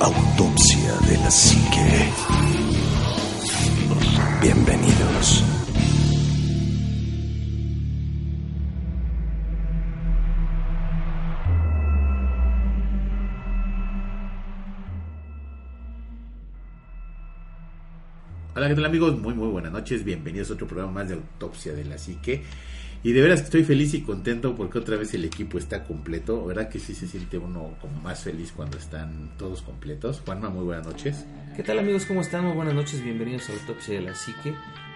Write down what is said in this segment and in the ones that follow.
Autopsia de la psique. Bienvenidos. Hola, ¿qué tal amigos? Muy, muy buenas noches. Bienvenidos a otro programa más de Autopsia de la Psique. Y de veras estoy feliz y contento porque otra vez el equipo está completo. ¿Verdad que sí se siente uno como más feliz cuando están todos completos? Juanma, muy buenas noches. ¿Qué tal amigos? ¿Cómo están? Muy buenas noches. Bienvenidos a Autopsia de la Psique.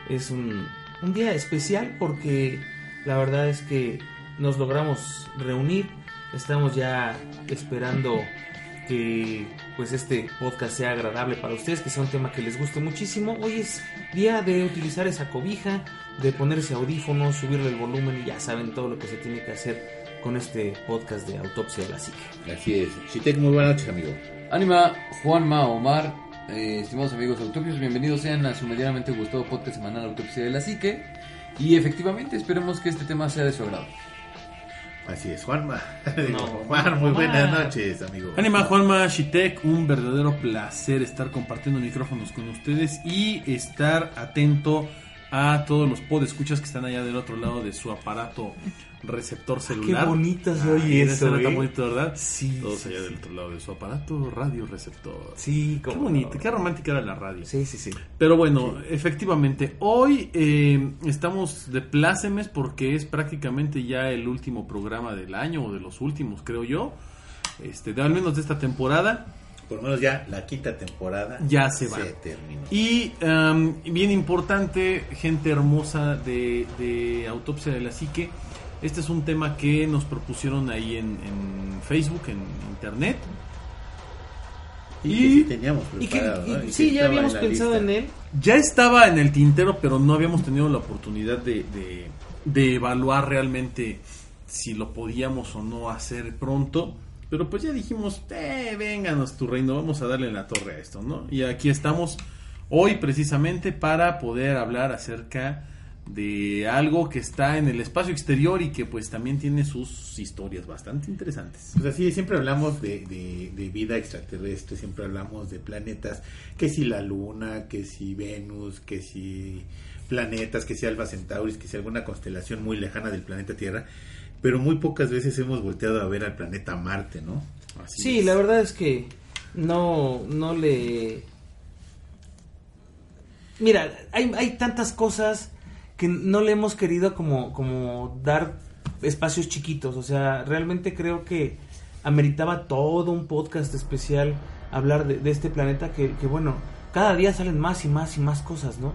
Es un, un día especial porque la verdad es que nos logramos reunir. Estamos ya esperando que pues este podcast sea agradable para ustedes, que sea un tema que les guste muchísimo. Hoy es día de utilizar esa cobija, de ponerse audífonos, subirle el volumen y ya saben todo lo que se tiene que hacer con este podcast de Autopsia de la Psique. Así es. Chitek, muy buenas noches, amigo. Anima, Juanma, Omar, eh, estimados amigos autopsios, bienvenidos sean a su medianamente gustado podcast semanal Autopsia de la Psique. Y efectivamente, esperemos que este tema sea de su agrado. Así es, Juanma. No, Juan, muy buenas noches, amigo. Anima Juanma Shitek, un verdadero placer estar compartiendo micrófonos con ustedes y estar atento a todos los podescuchas que están allá del otro lado de su aparato receptor celular. Qué bonito se Ah, oye esa eso, tan ¿eh? bonito, ¿verdad? Sí, Todos sí, allá sí. del otro lado de su aparato radio receptor. Sí, Qué bonito, no. qué romántica era la radio. Sí, sí, sí. Pero bueno, efectivamente, hoy eh, estamos de plácemes porque es prácticamente ya el último programa del año o de los últimos, creo yo. Este, de, al menos de esta temporada. Por lo menos ya la quinta temporada Ya se va. terminó. Y um, bien importante, gente hermosa de, de Autopsia de la Psique. Este es un tema que nos propusieron ahí en, en Facebook, en internet. Y, Y- que sí teníamos Y que, preparado, ¿no? y- sí, ya habíamos pensado lista. en él. Ya estaba en el tintero, pero no habíamos tenido la oportunidad de, de- de evaluar realmente si lo podíamos o no hacer pronto. Pero pues ya dijimos, eh, vénganos tu reino, vamos a darle la torre a esto, ¿no? Y aquí estamos hoy precisamente para poder hablar acerca de algo que está en el espacio exterior y que pues también tiene sus historias bastante interesantes. Pues así, siempre hablamos de, de- de vida extraterrestre, siempre hablamos de planetas, que si la Luna, que si Venus, que si planetas, que si Alfa Centauris, que si alguna constelación muy lejana del planeta Tierra, pero muy pocas veces hemos volteado a ver al planeta Marte, ¿no? Así Sí, es. la verdad es que no, no le... Mira, hay, hay tantas cosas que no le hemos querido como, como dar espacios chiquitos. O sea, realmente creo que ameritaba todo un podcast especial hablar de, de este planeta que, que, bueno, cada día salen más y más y más cosas, ¿no?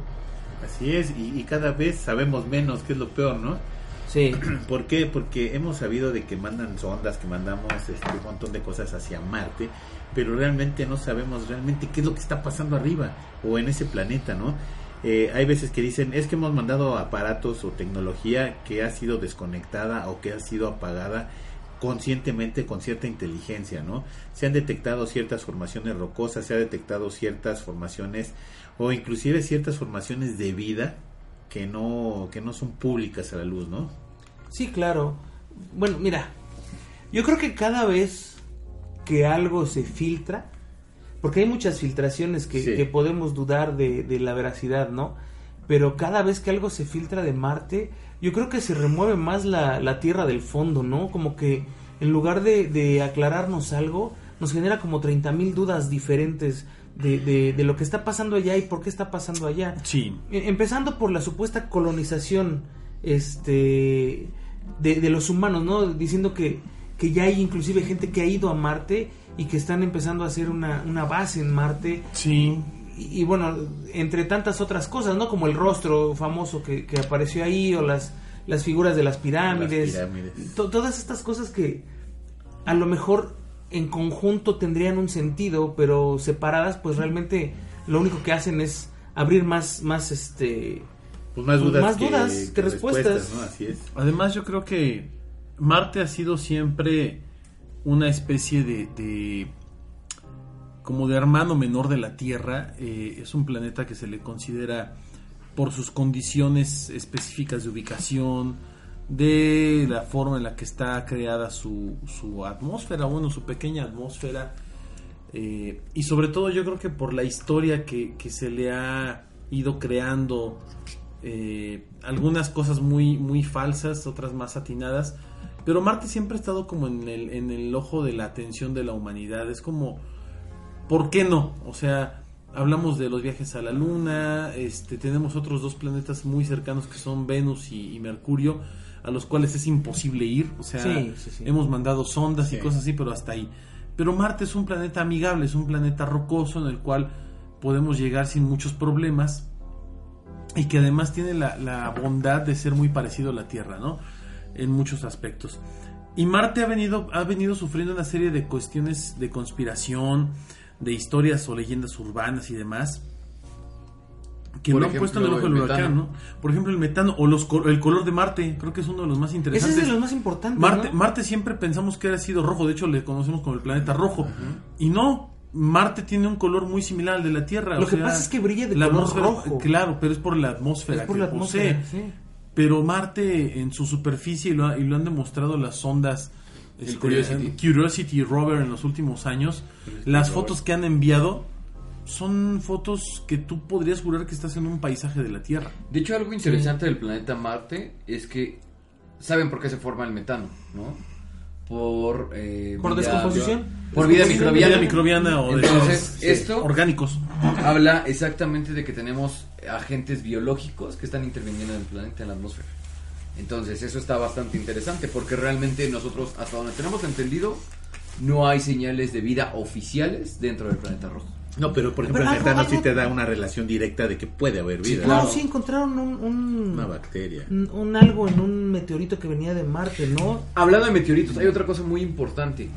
Así es, y, y cada vez sabemos menos, que es lo peor, ¿no? Sí, ¿Por qué? Porque hemos sabido de que mandan sondas, que mandamos este, un montón de cosas hacia Marte, pero realmente no sabemos realmente qué es lo que está pasando arriba o en ese planeta, ¿no? Eh, hay veces que dicen, es que hemos mandado aparatos o tecnología que ha sido desconectada o que ha sido apagada conscientemente con cierta inteligencia, ¿no? Se han detectado ciertas formaciones rocosas, se ha detectado ciertas formaciones o inclusive ciertas formaciones de vida que no que no son públicas a la luz, ¿no? Sí, claro. Bueno, mira, yo creo que cada vez que algo se filtra, porque hay muchas filtraciones que, Sí. que podemos dudar de, de la veracidad, ¿no? Pero cada vez que algo se filtra de Marte, yo creo que se remueve más la, la Tierra del fondo, ¿no? Como que en lugar de, de aclararnos algo, nos genera como 30.000 dudas diferentes de, de, de lo que está pasando allá y por qué está pasando allá. Sí. Eh, Empezando por la supuesta colonización este de, de los humanos, ¿no? Diciendo que, que ya hay inclusive gente que ha ido a Marte y que están empezando a hacer una, una base en Marte. Sí. Y, y bueno, entre tantas otras cosas, ¿no? Como el rostro famoso que, que apareció ahí o las, las figuras de las pirámides. Las pirámides. To- todas estas cosas que a lo mejor en conjunto tendrían un sentido, pero separadas, pues realmente lo único que hacen es abrir más, más este, Pues más dudas, más que, dudas que que respuestas. ¿no? Así es. Además, yo creo que Marte ha sido siempre una especie de, de- como de hermano menor de la Tierra. Eh, es un planeta que se le considera por sus condiciones específicas de ubicación, de la forma en la que está creada su, su atmósfera, bueno, su pequeña atmósfera. eh, y sobre todo yo creo que por la historia que, que se le ha ido creando, eh, algunas cosas muy, muy falsas, otras más atinadas. Pero Marte siempre ha estado como en el, en el ojo de la atención de la humanidad. Es como, ¿por qué no? O sea, hablamos de los viajes a la Luna, este, tenemos otros dos planetas muy cercanos que son Venus y, y Mercurio, a los cuales es imposible ir. O sea, Sí, sí, sí. hemos mandado sondas y cosas así, pero hasta ahí. Pero Marte es un planeta amigable, es un planeta rocoso en el cual podemos llegar sin muchos problemas y que además tiene la, la bondad de ser muy parecido a la Tierra, ¿no? En muchos aspectos. Y Marte ha venido, ha venido sufriendo una serie de cuestiones de conspiración, de historias o leyendas urbanas y demás, que Por lo han puesto en el ojo del el huracán, metano. ¿no? Por ejemplo, el metano o los, el color de Marte, creo que es uno de los más ese interesantes. es de los más importantes. Marte, ¿no? Marte siempre pensamos que ha sido rojo, de hecho le conocemos como el planeta rojo. Y no, Marte tiene un color muy similar al de la Tierra. Lo o que sea, pasa es que brilla de la color atmósfera- rojo. Claro, pero es por la atmósfera Es por que la atmósfera, posee. sí. Pero Marte en su superficie, y lo, ha- y lo han demostrado las sondas este, Curiosity. Curiosity Rover en los últimos años, las fotos que han enviado son fotos que tú podrías jurar que estás en un paisaje de la Tierra. De hecho, algo interesante del planeta Marte es que saben por qué se forma el metano, ¿no? Por, eh, Por vida- descomposición. Por vida microbiana. Vida microbiana o de Entonces, sí, esto orgánicos. habla exactamente de que tenemos agentes biológicos que están interviniendo en el planeta, en la atmósfera. Entonces, eso está bastante interesante porque realmente nosotros, hasta donde tenemos entendido, no hay señales de vida oficiales dentro del planeta rojo. No, pero por ejemplo, Pero el algo- metano sí te da una relación directa de que puede haber vida. No, claro. sí encontraron un, un, Una bacteria. un- un algo en un meteorito que venía de Marte, ¿no? Hablando de meteoritos, hay otra cosa muy importante.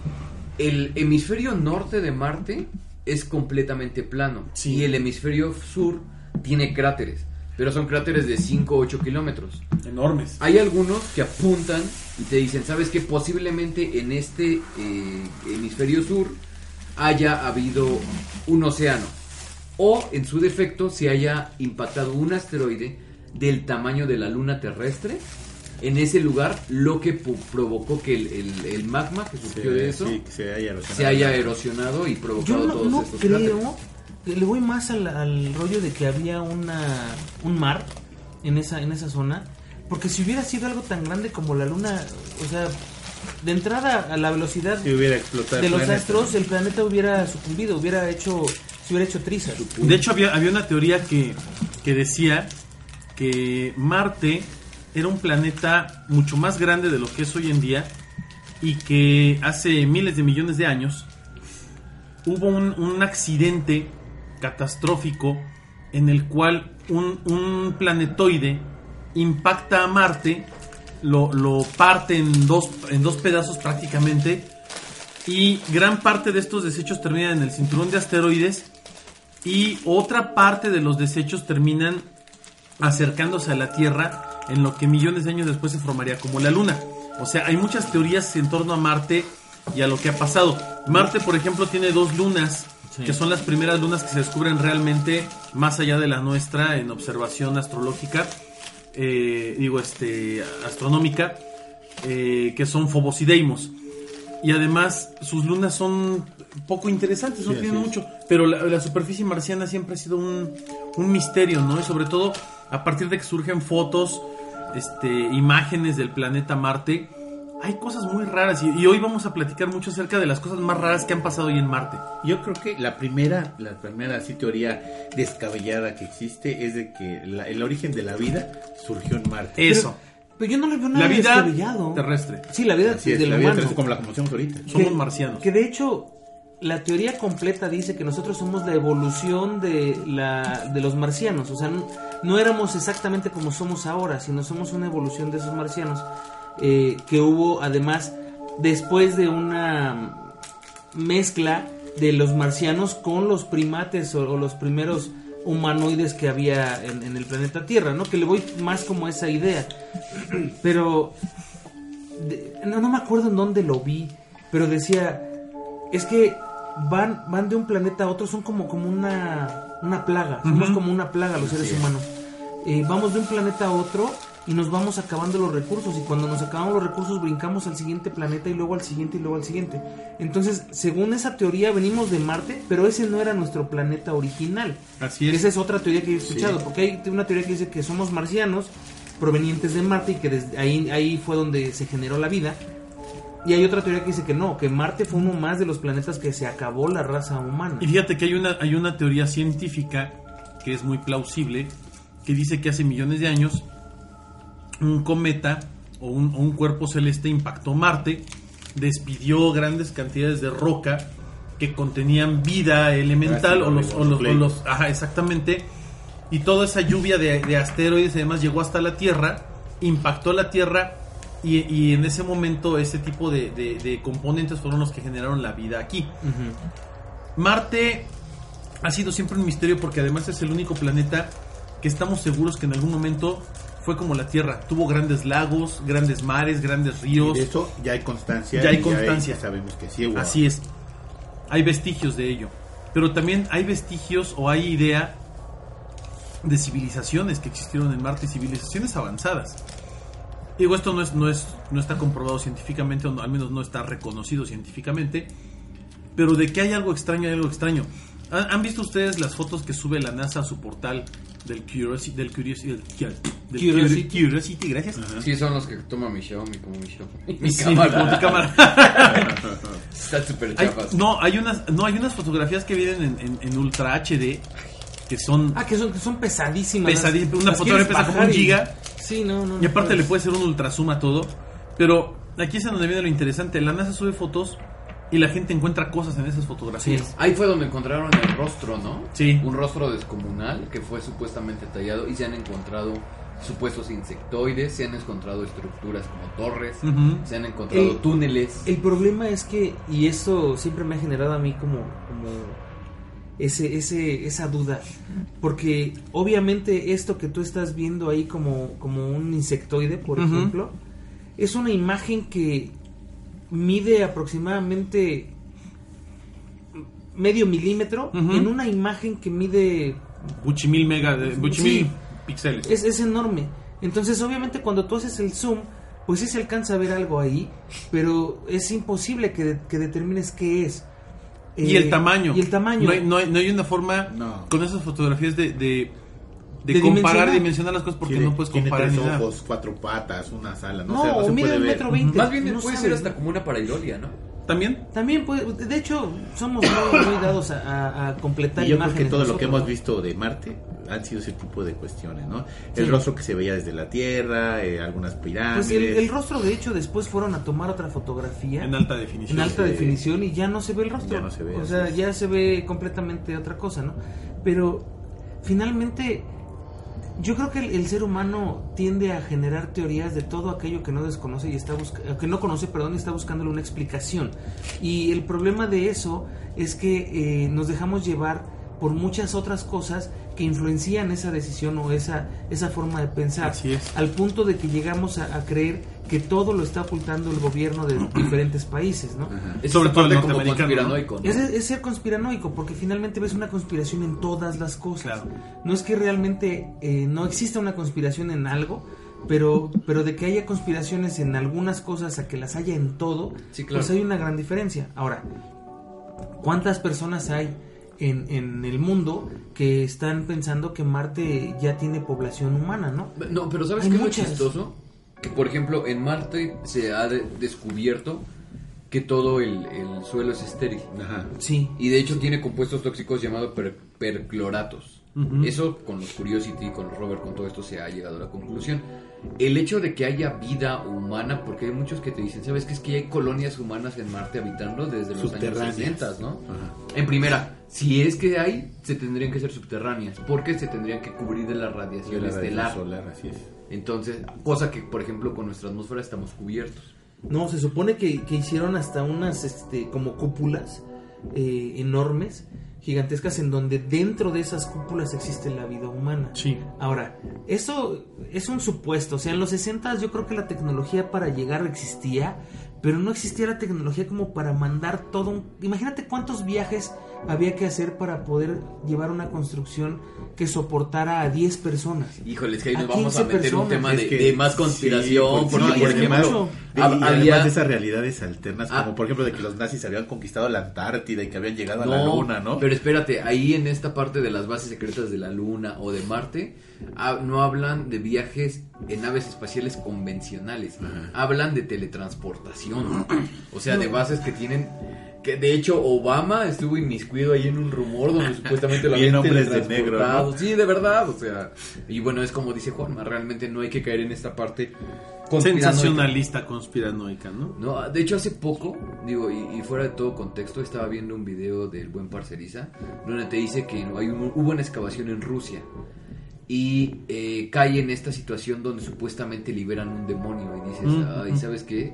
El hemisferio norte de Marte es completamente plano Sí. y el hemisferio sur tiene cráteres, pero son cráteres de 5 o 8 kilómetros. Enormes. Hay algunos que apuntan y te dicen, ¿sabes que Posiblemente en este eh, hemisferio sur haya habido un océano. O en su defecto se haya impactado un asteroide del tamaño de la luna terrestre en ese lugar, lo que provocó que el, el- el magma que surgió de eso Sí, se haya erosionado. se haya erosionado y provocado Yo no, todos no estos creo, que le voy más al, al rollo de que había una un mar en esa en esa zona, porque si hubiera sido algo tan grande como la luna, o sea, de entrada a la velocidad Si hubiera explotado de los planeta. astros, el planeta hubiera sucumbido, hubiera hecho se hubiera hecho trizas. De hecho, había, había una teoría que, que decía que Marte era un planeta mucho más grande de lo que es hoy en día y que hace miles de millones de años hubo un, un accidente catastrófico en el cual un, un planetoide impacta a Marte, lo, lo parte en dos, en dos pedazos prácticamente y gran parte de estos desechos terminan en el cinturón de asteroides y otra parte de los desechos terminan acercándose a la Tierra en lo que millones de años después se formaría como la Luna. O sea, hay muchas teorías en torno a Marte y a lo que ha pasado. Marte, por ejemplo, tiene dos lunas, que son las primeras lunas que se descubren realmente más allá de la nuestra en observación astrológica, eh, digo, este, astronómica, eh, que son Phobos y Deimos y además sus lunas son poco interesantes, no Sí, tienen mucho, pero la, la superficie marciana siempre ha sido un, un misterio, ¿no? Y sobre todo a partir de que surgen fotos, este, imágenes del planeta Marte, hay cosas muy raras y, y hoy vamos a platicar mucho acerca de las cosas más raras que han pasado hoy en Marte. Yo creo que la primera, la primera así, teoría descabellada que existe es de que la- el origen de la vida surgió en Marte. Eso, Pero yo no le veo nada la vida descabellado. terrestre. Sí, la vida Así es, del la vida humano. terrestre como la conocemos ahorita. Somos Que- marcianos. Que de hecho, la teoría completa dice que nosotros somos la evolución de, la, de los marcianos. O sea, no, no éramos exactamente como somos ahora, sino somos una evolución de esos marcianos. Eh, que hubo además después de una mezcla de los marcianos con los primates o, o los primeros humanoides que había en, en el planeta Tierra, ¿no? Que le voy más como esa idea. Pero de- no, no me acuerdo en dónde lo vi, pero decía, es que van, van de un planeta a otro, son como, como una, una plaga, somos como una plaga los seres humanos. Eh, vamos de un planeta a otro y nos vamos acabando los recursos y cuando nos acabamos los recursos brincamos al siguiente planeta y luego al siguiente y luego al siguiente. Entonces, según esa teoría venimos de Marte, pero ese no era nuestro planeta original. Así es. Esa es otra teoría que he escuchado, porque hay una teoría que dice que somos marcianos provenientes de Marte y que desde ahí, ahí fue donde se generó la vida. Y hay otra teoría que dice que no, que Marte fue uno más de los planetas que se acabó la raza humana. Y fíjate que hay una, hay una teoría científica que es muy plausible, que dice que hace millones de años un cometa o un, o un cuerpo celeste impactó Marte, despidió grandes cantidades de roca que contenían vida elemental o, los, o los- o Plague. los- ajá, exactamente, y toda esa lluvia de, de asteroides y demás llegó hasta la Tierra, impactó la Tierra y, y en ese momento ese tipo de, de- de componentes fueron los que generaron la vida aquí. Marte ha sido siempre un misterio porque además es el único planeta que estamos seguros que en algún momento fue como la Tierra. Tuvo grandes lagos, grandes mares, grandes Y ríos. de eso ya hay constancia. Ya hay y constancia. ya sabemos que sí. Así es. Hay vestigios de ello. Pero también hay vestigios o hay idea de civilizaciones que existieron en Marte, civilizaciones avanzadas. Digo, esto no, es, no, es, no está comprobado científicamente, o no- al menos no está reconocido científicamente, pero de que hay algo extraño, hay algo extraño. ¿Han, han visto ustedes las fotos que sube la NASA a su portal del Curiosity? Del Curiosity, del, del Curiosity. Curiosity, gracias. Sí, son los que toma mi Xiaomi como mi Xiaomi. Mi Sí, cámara. como tu cámara. Está súper Hay- chafas. no, hay unas, no, hay unas fotografías que vienen en, en- en Ultra HD que son Ah, que son, que son pesadísimas. pesadísimas. Una fotografía pesa como un y- giga Sí, no, no. y aparte no le puede hacer un ultra zoom a todo. Pero aquí es en donde viene lo interesante. La NASA sube fotos y la gente encuentra cosas en esas fotografías. Sí. Ahí fue donde encontraron el rostro, ¿no? Sí. Un rostro descomunal que fue supuestamente tallado y se han encontrado supuestos insectoides, se han encontrado estructuras como torres, se han encontrado El- túneles. El problema es que, y esto siempre me ha generado a mí como, como ese, ese, esa duda, porque obviamente esto que tú estás viendo ahí como, como un insectoide, por ejemplo, es una imagen que mide aproximadamente medio milímetro en una imagen que mide Buchimil mega, de- buchimil Sí. píxeles. es, es enorme. Entonces, obviamente, cuando tú haces el zoom, pues sí se alcanza a ver algo ahí, pero es imposible que, de- que determines qué es. y Eh, el tamaño. Y el tamaño. No hay, no hay- no hay una forma No. con esas fotografías de, de, de De comparar, dimensionar. las cosas porque Tiene- no puedes tiene comparar tres ni nada. ojos, cuatro patas, una sala, no, No, sé, no se mide puede un ver. metro veinte. Más bien no puede sabes, ser hasta ¿no? como una paraidolia, ¿no? También. También puede, de hecho, somos muy, muy dados a, a- a completar Y yo creo imágenes. que todo lo que nosotros, hemos visto de Marte han sido ese tipo de cuestiones, ¿no? El Sí. rostro que se veía desde la Tierra, eh, algunas pirámides. Pues el, el rostro, de hecho, después fueron a tomar otra fotografía. En alta definición. en alta Sí. definición y ya no se ve el rostro. Ya no se ve, o sea, es. ya se ve completamente otra cosa, ¿no? Pero finalmente yo creo que el, el ser humano tiende a generar teorías de todo aquello que no desconoce y está buscando que no conoce, perdón, y está buscándole una explicación. Y el problema de eso es que eh, nos dejamos llevar por muchas otras cosas que influencian esa decisión o esa esa forma de pensar Así es. al punto de que llegamos a, a creer que todo lo está ocultando el gobierno de diferentes países, ¿no? Es Sobre todo el como conspiranoico, ¿no? Es, es ser conspiranoico, porque finalmente ves una conspiración en todas las cosas. Claro. No es que realmente eh, no exista una conspiración en algo, pero, pero de que haya conspiraciones en algunas cosas a que las haya en todo, Sí, claro. pues hay una gran diferencia. Ahora, ¿cuántas personas hay en, en el mundo que están pensando que Marte ya tiene población humana, no? No, pero ¿sabes Hay qué es lo muchas. chistoso? Que, por ejemplo, en Marte se ha de- descubierto que todo el, el suelo es estéril. Ajá. Sí. Y de hecho tiene compuestos tóxicos llamados per- percloratos. Eso con los Curiosity, con los Rover, con todo esto se ha llegado a la conclusión. El hecho de que haya vida humana, porque hay muchos que te dicen, ¿sabes qué? Es que hay colonias humanas en Marte habitando desde los años Subterráneas. 60, ¿no? Ajá. En primera, si es que hay, se tendrían que ser subterráneas, porque se tendrían que cubrir de la radiación la radiación estelar. solar, así es. Entonces, cosa que, por ejemplo, con nuestra atmósfera estamos cubiertos. No, se supone que, que hicieron hasta unas este, como cúpulas eh, enormes, gigantescas, en donde dentro de esas cúpulas existe la vida humana. Sí. Ahora, eso es un supuesto. O sea, en los 60 yo creo que la tecnología para llegar existía, pero no existía la tecnología como para mandar todo un... Imagínate cuántos viajes había que hacer para poder llevar una construcción que soportara a 10 personas. Híjoles, que ahí nos A vamos a 15 meter un personas. tema Es de, que- de más sí, conspiración. porque- porque, sí, por y además- ejemplo, Y, hab- y había- además de esas realidades alternas, Ah. como por ejemplo de que los nazis habían conquistado la Antártida y que habían llegado a la Luna, ¿no? Pero espérate, ahí en esta parte de las bases secretas de la Luna o de Marte, ah, no hablan de viajes en naves espaciales convencionales, hablan de teletransportación, o sea, de bases que tienen... Que de hecho Obama estuvo inmiscuido ahí en un rumor donde supuestamente lo Bien habían hombres de negro, teletransportado. ¿no? Sí, de verdad, o sea. Y bueno, es como dice Juanma, realmente no hay que caer en esta parte conspiranoica. Sensacionalista, conspiranoica, ¿no? No, de hecho hace poco, digo, y, y fuera de todo contexto, estaba viendo un video del buen Parceriza, donde te dice que hay un- hubo una excavación en Rusia y eh, cae en esta situación donde supuestamente liberan un demonio y dices, Mm, ay, mm. ¿sabes qué?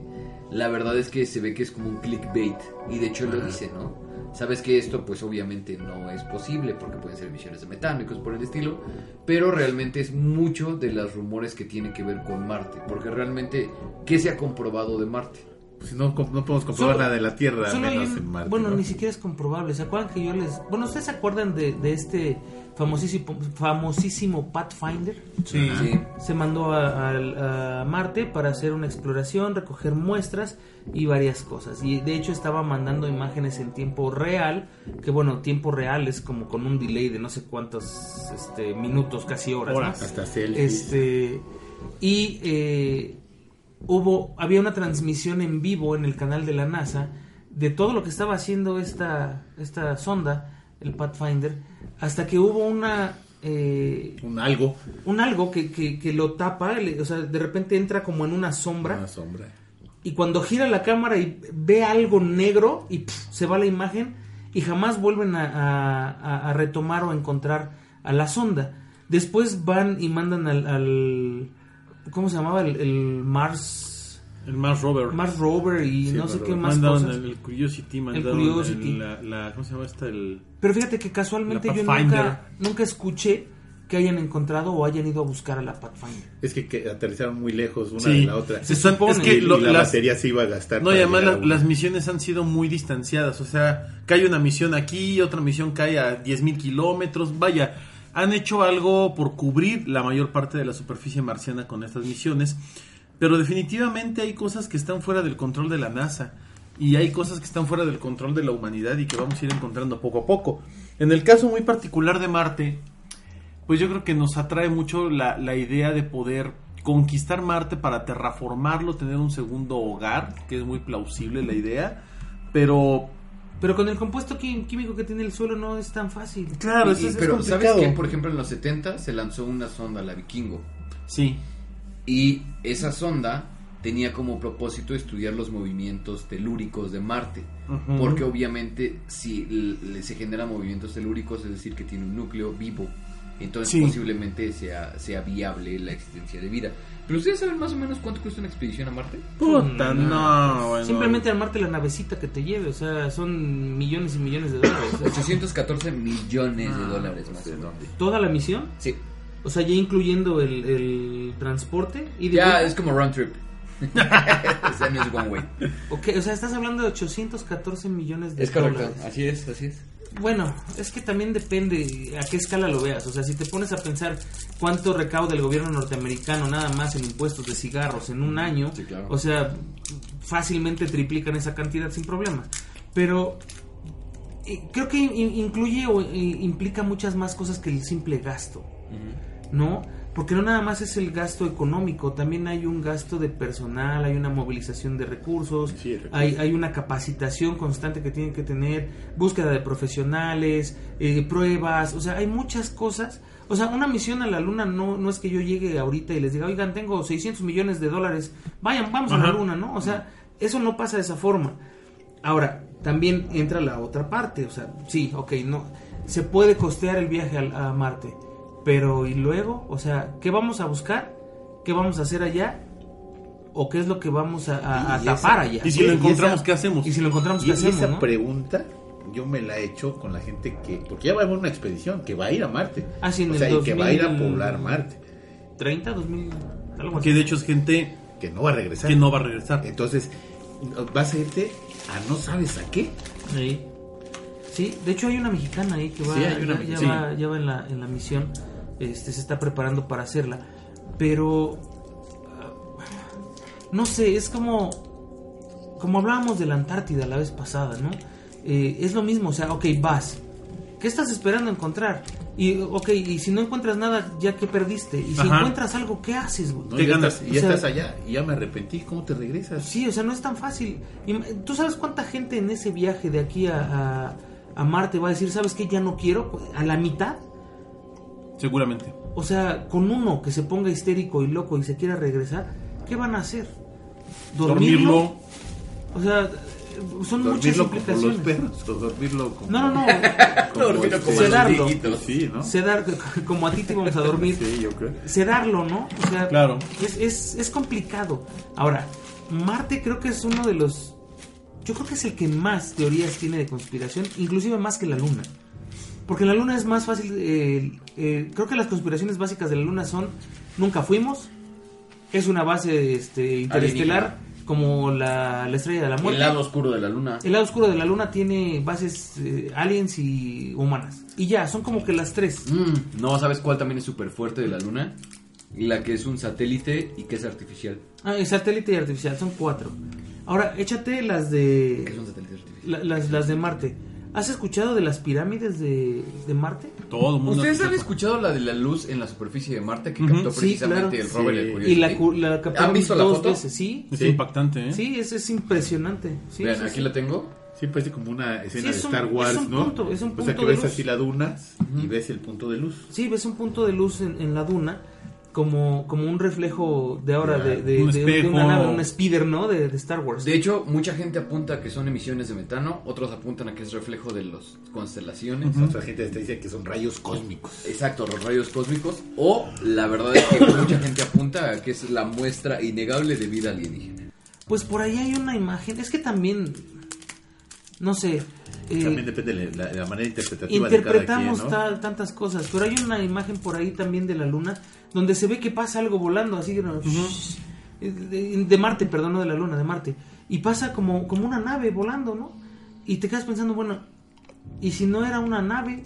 La verdad es que se ve que es como un clickbait y de hecho lo dice, ¿no? Sabes que esto pues obviamente no es posible porque pueden ser emisiones de metano y cosas por el estilo, pero realmente es mucho de los rumores que tienen que ver con Marte, porque realmente, ¿qué se ha comprobado de Marte? Pues no, no podemos comprobar Solo- nada de la Tierra, Solo hay menos un- en Marte. bueno, ¿no? ni siquiera es comprobable. ¿Se acuerdan que yo les... Bueno, ¿ustedes se acuerdan de, de este famosísimo, famosísimo Pathfinder? Sí. Sí. Se mandó a, a- a Marte para hacer una exploración, recoger muestras y varias cosas. Y de hecho estaba mandando imágenes en tiempo real, que bueno, tiempo real es como con un delay de no sé cuántos este, minutos, casi horas. ¿no? Horas. Hasta selfies. Este y eh, hubo había una transmisión en vivo en el canal de la NASA de todo lo que estaba haciendo esta esta sonda, el Pathfinder, hasta que hubo una eh, Un algo, un algo que, que, que lo tapa, le- o sea, de repente entra como en una sombra una sombra. y cuando gira la cámara y ve algo negro y se va la imagen y jamás vuelven a, a- retomar o encontrar a la sonda. Después van y mandan al, al- ¿cómo se llamaba? El, el Mars El Mars Rover. Mars Rover y Sí, no sé qué más mandaron cosas. el, el Curiosity, mandaron Curiosity. el- la, la- ¿cómo se llama esta? El, Pero fíjate que casualmente yo nunca, nunca escuché que hayan encontrado o hayan ido a buscar a la Pathfinder. Es que, que aterrizaron muy lejos una Sí. de la otra. Se supone. es que y, lo- y la las- batería se iba a gastar. No, y además la- las misiones han sido muy distanciadas. O sea, cae una misión aquí, otra misión cae a 10.000 kilómetros. Vaya, han hecho algo por cubrir la mayor parte de la superficie marciana con estas misiones. Pero definitivamente hay cosas que están fuera del control de la NASA. Y hay cosas que están fuera del control de la humanidad y que vamos a ir encontrando poco a poco. En el caso muy particular de Marte, pues yo creo que nos atrae mucho la, la idea de poder conquistar Marte para terraformarlo, tener un segundo hogar, que es muy plausible la idea, pero Pero con el compuesto quí- químico que tiene el suelo no es tan fácil. claro, Y- eso y- es, es pero complicado. ¿sabes qué? Por ejemplo, en los 70 se lanzó una sonda, la Vikingo. Sí, Y esa sonda tenía como propósito estudiar los movimientos telúricos de Marte. Porque obviamente si se generan movimientos telúricos, es decir, que tiene un núcleo vivo, entonces Sí. posiblemente sea, sea viable la existencia de vida. Pero ustedes saben más o menos cuánto cuesta una expedición a Marte? puta, no, bueno. Simplemente armarte la navecita que te lleve, o sea, son millones y millones de dólares. 814 millones Ah, de dólares más o menos. ¿Toda la misión? Sí. O sea, ya incluyendo el, el transporte y de Ya vuelta? es como round trip. o sea, no es one way. Ok, o sea, estás hablando de 814 millones de Es correcto, dólares. así es, así es. Bueno, es que también depende a qué escala lo veas. O sea, si te pones a pensar cuánto recauda el gobierno norteamericano nada más en impuestos de cigarros en un año, Sí, claro. o sea, fácilmente triplican esa cantidad sin problema. Pero eh, creo que in- incluye o eh, implica muchas más cosas que el simple gasto. ¿no? Porque no nada más es el gasto económico, también hay un gasto de personal, hay una movilización de recursos, Sí, recursos. hay, hay una capacitación constante que tienen que tener, búsqueda de profesionales, eh, pruebas, o sea, hay muchas cosas. O sea, una misión a la luna no, no es que yo llegue ahorita y les diga, oigan, tengo 600 millones de dólares, vayan, vamos a la luna, ¿no? O sea, eso no pasa de esa forma. Ahora, también entra la otra parte, o sea, sí, ok, no, se puede costear el viaje al- a, Marte, pero ¿y luego? O sea, ¿qué vamos a buscar? ¿Qué vamos a hacer allá? ¿O qué es lo que vamos a, a- a tapar esa- allá? Y si lo encontramos, esa- ¿qué hacemos? Y si lo encontramos, Y, ¿qué y hacemos? esa no? pregunta yo me la he hecho con la gente que, porque ya va a haber una expedición que va a ir a Marte. Ah, sí, en o el sea, y que va a ir a 2000. poblar Marte, 30, 2000, algo así. Que de hecho es gente que no va a regresar. que no va a regresar. Entonces, vas a irte a no sabes a qué. Sí. Sí, de hecho hay una mexicana ahí que va, Sí, hay una ya, ya mexicana. va, ya va en, la, en la misión, este, se está preparando para hacerla, pero ah, no sé, es como como hablábamos de la Antártida la vez pasada, ¿no? Eh, es lo mismo, o sea, ok, vas, ¿qué estás esperando encontrar? Y, ok, y si no encuentras nada, ya que perdiste, y si Ajá. encuentras algo, ¿qué haces, güey? ¿no? Te ya ganas. estás, O ya sea- estás allá y ya me arrepentí. ¿Cómo te regresas? Sí, o sea, no es tan fácil. Y, ¿Tú sabes cuánta gente en ese viaje de aquí a, a, a Marte va a decir, ¿sabes qué? Ya no quiero, a la mitad? Seguramente. O sea, con uno que se ponga histérico y loco y se quiera regresar, ¿qué van a hacer? Dormirlo. O sea, son muchas Dormirlo como los implicaciones. perros o dormirlo como... No, no, no. como Dormirlo este- como sedarlo. Sí, ¿no? Sedar, como a ti te íbamos a dormir. Sí, yo creo. sedarlo, ¿no? O sea, Claro. es, es, es complicado. Ahora, Marte creo que es uno de los... Yo creo que es el que más teorías tiene de conspiración, inclusive más que la Luna. Porque la Luna es más fácil... eh, eh, creo que las conspiraciones básicas de la Luna son, nunca fuimos, es una base este, interestelar como la, la estrella de la muerte. El lado oscuro de la luna. El lado oscuro de la Luna tiene bases eh, aliens y humanas. Y ya, son como que las tres. Mm, no, ¿sabes cuál también es súper fuerte de la luna? La que es un satélite y que es artificial. Ah, el satélite y artificial, son cuatro. Ahora, échate las de... ¿Qué es un satélite artificial? La- las, las de Marte. ¿Has escuchado de las pirámides de, de Marte? Todo el mundo. ¿Ustedes han escuchado la de la luz en la superficie de Marte que Ujú. captó Sí, precisamente claro. el rover y el Sí. Curiosity? Y la, cu- la captaron ¿Han visto la dos foto? veces, sí. Es Sí. impactante, ¿eh? Sí, es, es impresionante. Sí, Vean, sí, aquí sí. la tengo. Sí, parece como una escena Sí, de es un- Star Wars, es un ¿no? punto, es un o sea, punto que de ves luz. así la duna y ves el punto de luz. Sí, ves un punto de luz en, en la duna como, como un reflejo de ahora de, de- Un de- de espejo. una nave, un speeder, ¿no? De, de Star Wars. De hecho, mucha gente apunta a que son emisiones de metano, otros apuntan a que es reflejo de las constelaciones. Otra gente te dice que son rayos cósmicos. Exacto, los rayos cósmicos. O la verdad es que mucha gente apunta a que es la muestra innegable de vida alienígena. Pues por ahí hay una imagen. Es que también, no sé. eh, También depende de la, de la manera interpretativa de cada interpretamos quien, ¿no? tal- tantas cosas, pero hay una imagen por ahí también de la luna donde se ve que pasa algo volando, así de, de Marte, perdón, no de la luna, de Marte, y pasa como, como una nave volando, ¿no? Y te quedas pensando, bueno, ¿y si no era una nave?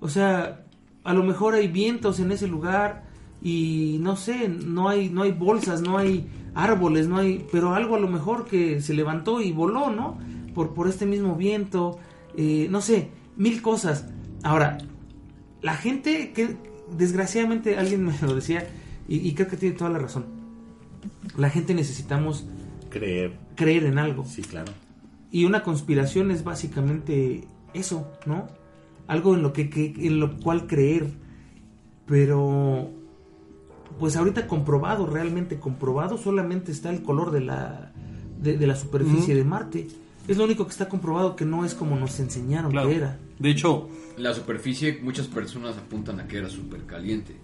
O sea, a lo mejor hay vientos en ese lugar y no sé, no hay, no hay bolsas, no hay árboles, no hay, pero algo a lo mejor que se levantó y voló, ¿no? Por, por este mismo viento, eh, no sé, mil cosas. Ahora, la gente que desgraciadamente alguien me lo decía y, y creo que tiene toda la razón. La gente necesitamos Creer, creer en algo. sí, claro. Y una conspiración es básicamente eso, ¿no? Algo en lo que, que- en lo cual creer. Pero pues ahorita comprobado, realmente comprobado, solamente está el color de la de, de la superficie de Marte. Es lo único que está comprobado que no es como nos enseñaron Claro. que era. De hecho, La superficie, muchas personas apuntan a que era súper caliente.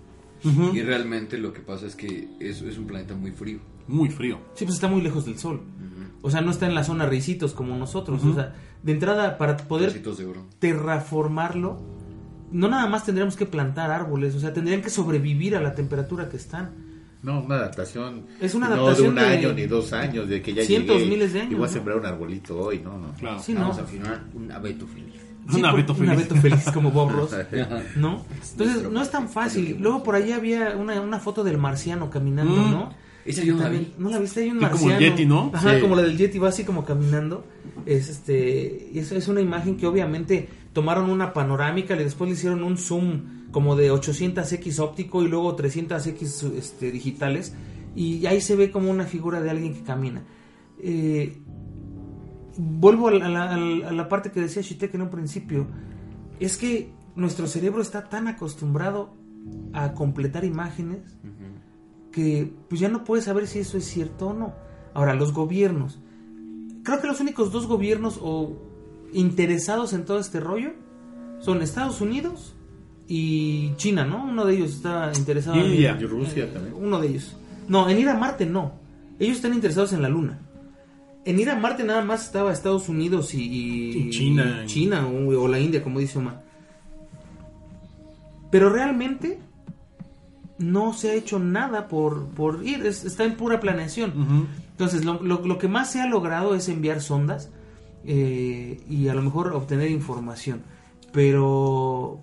Y realmente lo que pasa es que es, es un planeta muy frío. muy frío. Sí, pues está muy lejos del Sol. O sea, no está en la zona risitos como nosotros. O sea, de entrada, para poder Pedacitos de oro. terraformarlo, no nada más tendríamos que plantar árboles, o sea, tendrían que sobrevivir a la temperatura que están. No, una adaptación. Es una No adaptación de un de año ni dos años, de que ya cientos, llegué miles de años, Y voy a ¿no? sembrar un arbolito hoy, no, no. Claro. Sí, no. Vamos a firmar un abeto feliz. Sí, Un por- abeto un feliz. abeto feliz como Bob Ross. ¿no? Entonces, no es tan fácil. Luego por ahí había una, una foto del marciano caminando, Mm. ¿no? Esa yo no la También- vi. ¿No la viste? Hay un Es como marciano. el Yeti, ¿no? Ajá, Sí. como la del Yeti, va así como caminando. Es este, y eso es una imagen que obviamente tomaron una panorámica y después le hicieron un zoom como de 800x óptico y luego 300x este, digitales y ahí se ve como una figura de alguien que camina. Eh, vuelvo a la, a parte que decía Shitek en un principio. Es que nuestro cerebro está tan acostumbrado a completar imágenes que pues ya no puedes saber si eso es cierto o no. Ahora, los gobiernos. Creo que los únicos dos gobiernos o interesados en todo este rollo son Estados Unidos y China, ¿no? Uno de ellos está interesado India. Y Rusia también. Uno de ellos. No, en ir a Marte no. ellos están interesados en la Luna. En ir a Marte nada más estaba Estados Unidos y, y- Y China. y China o, o la India, como dice Omar. Pero realmente no se ha hecho nada por, por ir, es- está en pura planeación. Entonces, lo, lo- lo que más se ha logrado es enviar sondas eh, y a lo mejor obtener información. Pero,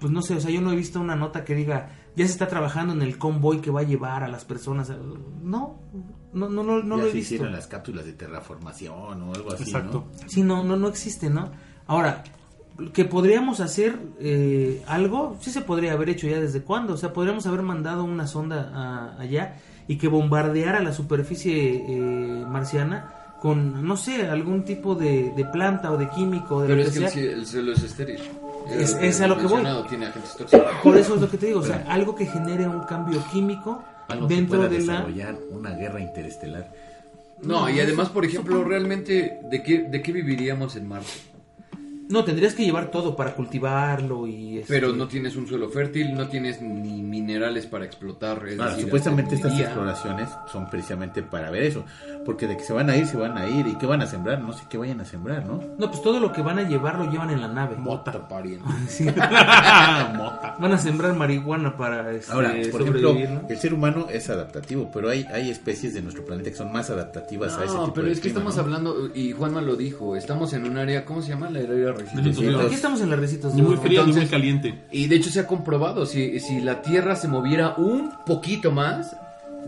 pues no sé, o sea, yo no he visto una nota que diga, ya se está trabajando en el convoy que va a llevar a las personas. a-". No, no, no, no, no ya lo he se visto. hicieron las cápsulas de terraformación o algo así, Exacto. ¿no? Sí, no, no, no existe, ¿no? Ahora, que podríamos hacer eh, algo, sí se podría haber hecho ya desde cuándo. O sea, podríamos haber mandado una sonda a- allá y que bombardeara la superficie eh, marciana con, no sé, algún tipo de, de planta o de químico. De Pero es que que el, el cielo es estéril. Es- es a lo que voy. Tiene agentes tóxicos. Por eso es lo que te digo, o sea, algo que genere un cambio químico Algo que dentro pueda de la... desarrollar una guerra interestelar. No, y además, por ejemplo, realmente, ¿de qué, ¿de qué viviríamos en Marte? No, tendrías que llevar todo para cultivarlo y... este, Pero no tienes un suelo fértil, no tienes ni minerales para explotar. es Ahora, decir, supuestamente estas exploraciones son precisamente para ver eso, porque de que se van a ir, se van a ir, y qué van a sembrar, no sé qué vayan a sembrar, ¿no? No, pues todo lo que van a llevar lo llevan en la nave. Mota, pariente. Sí. Mota. Van a sembrar marihuana para este, Ahora, por ejemplo, el ser humano es adaptativo, pero hay, hay especies de nuestro planeta que son más adaptativas a ese tipo No, pero de es que clima, estamos ¿no? hablando, y Juanma lo dijo, estamos en un área, ¿cómo se llama? La área Sí, Aquí estamos en la Recitos Ni muy fría ni muy Entonces- caliente. Y de hecho se ha comprobado, si, si la Tierra se moviera un poquito más,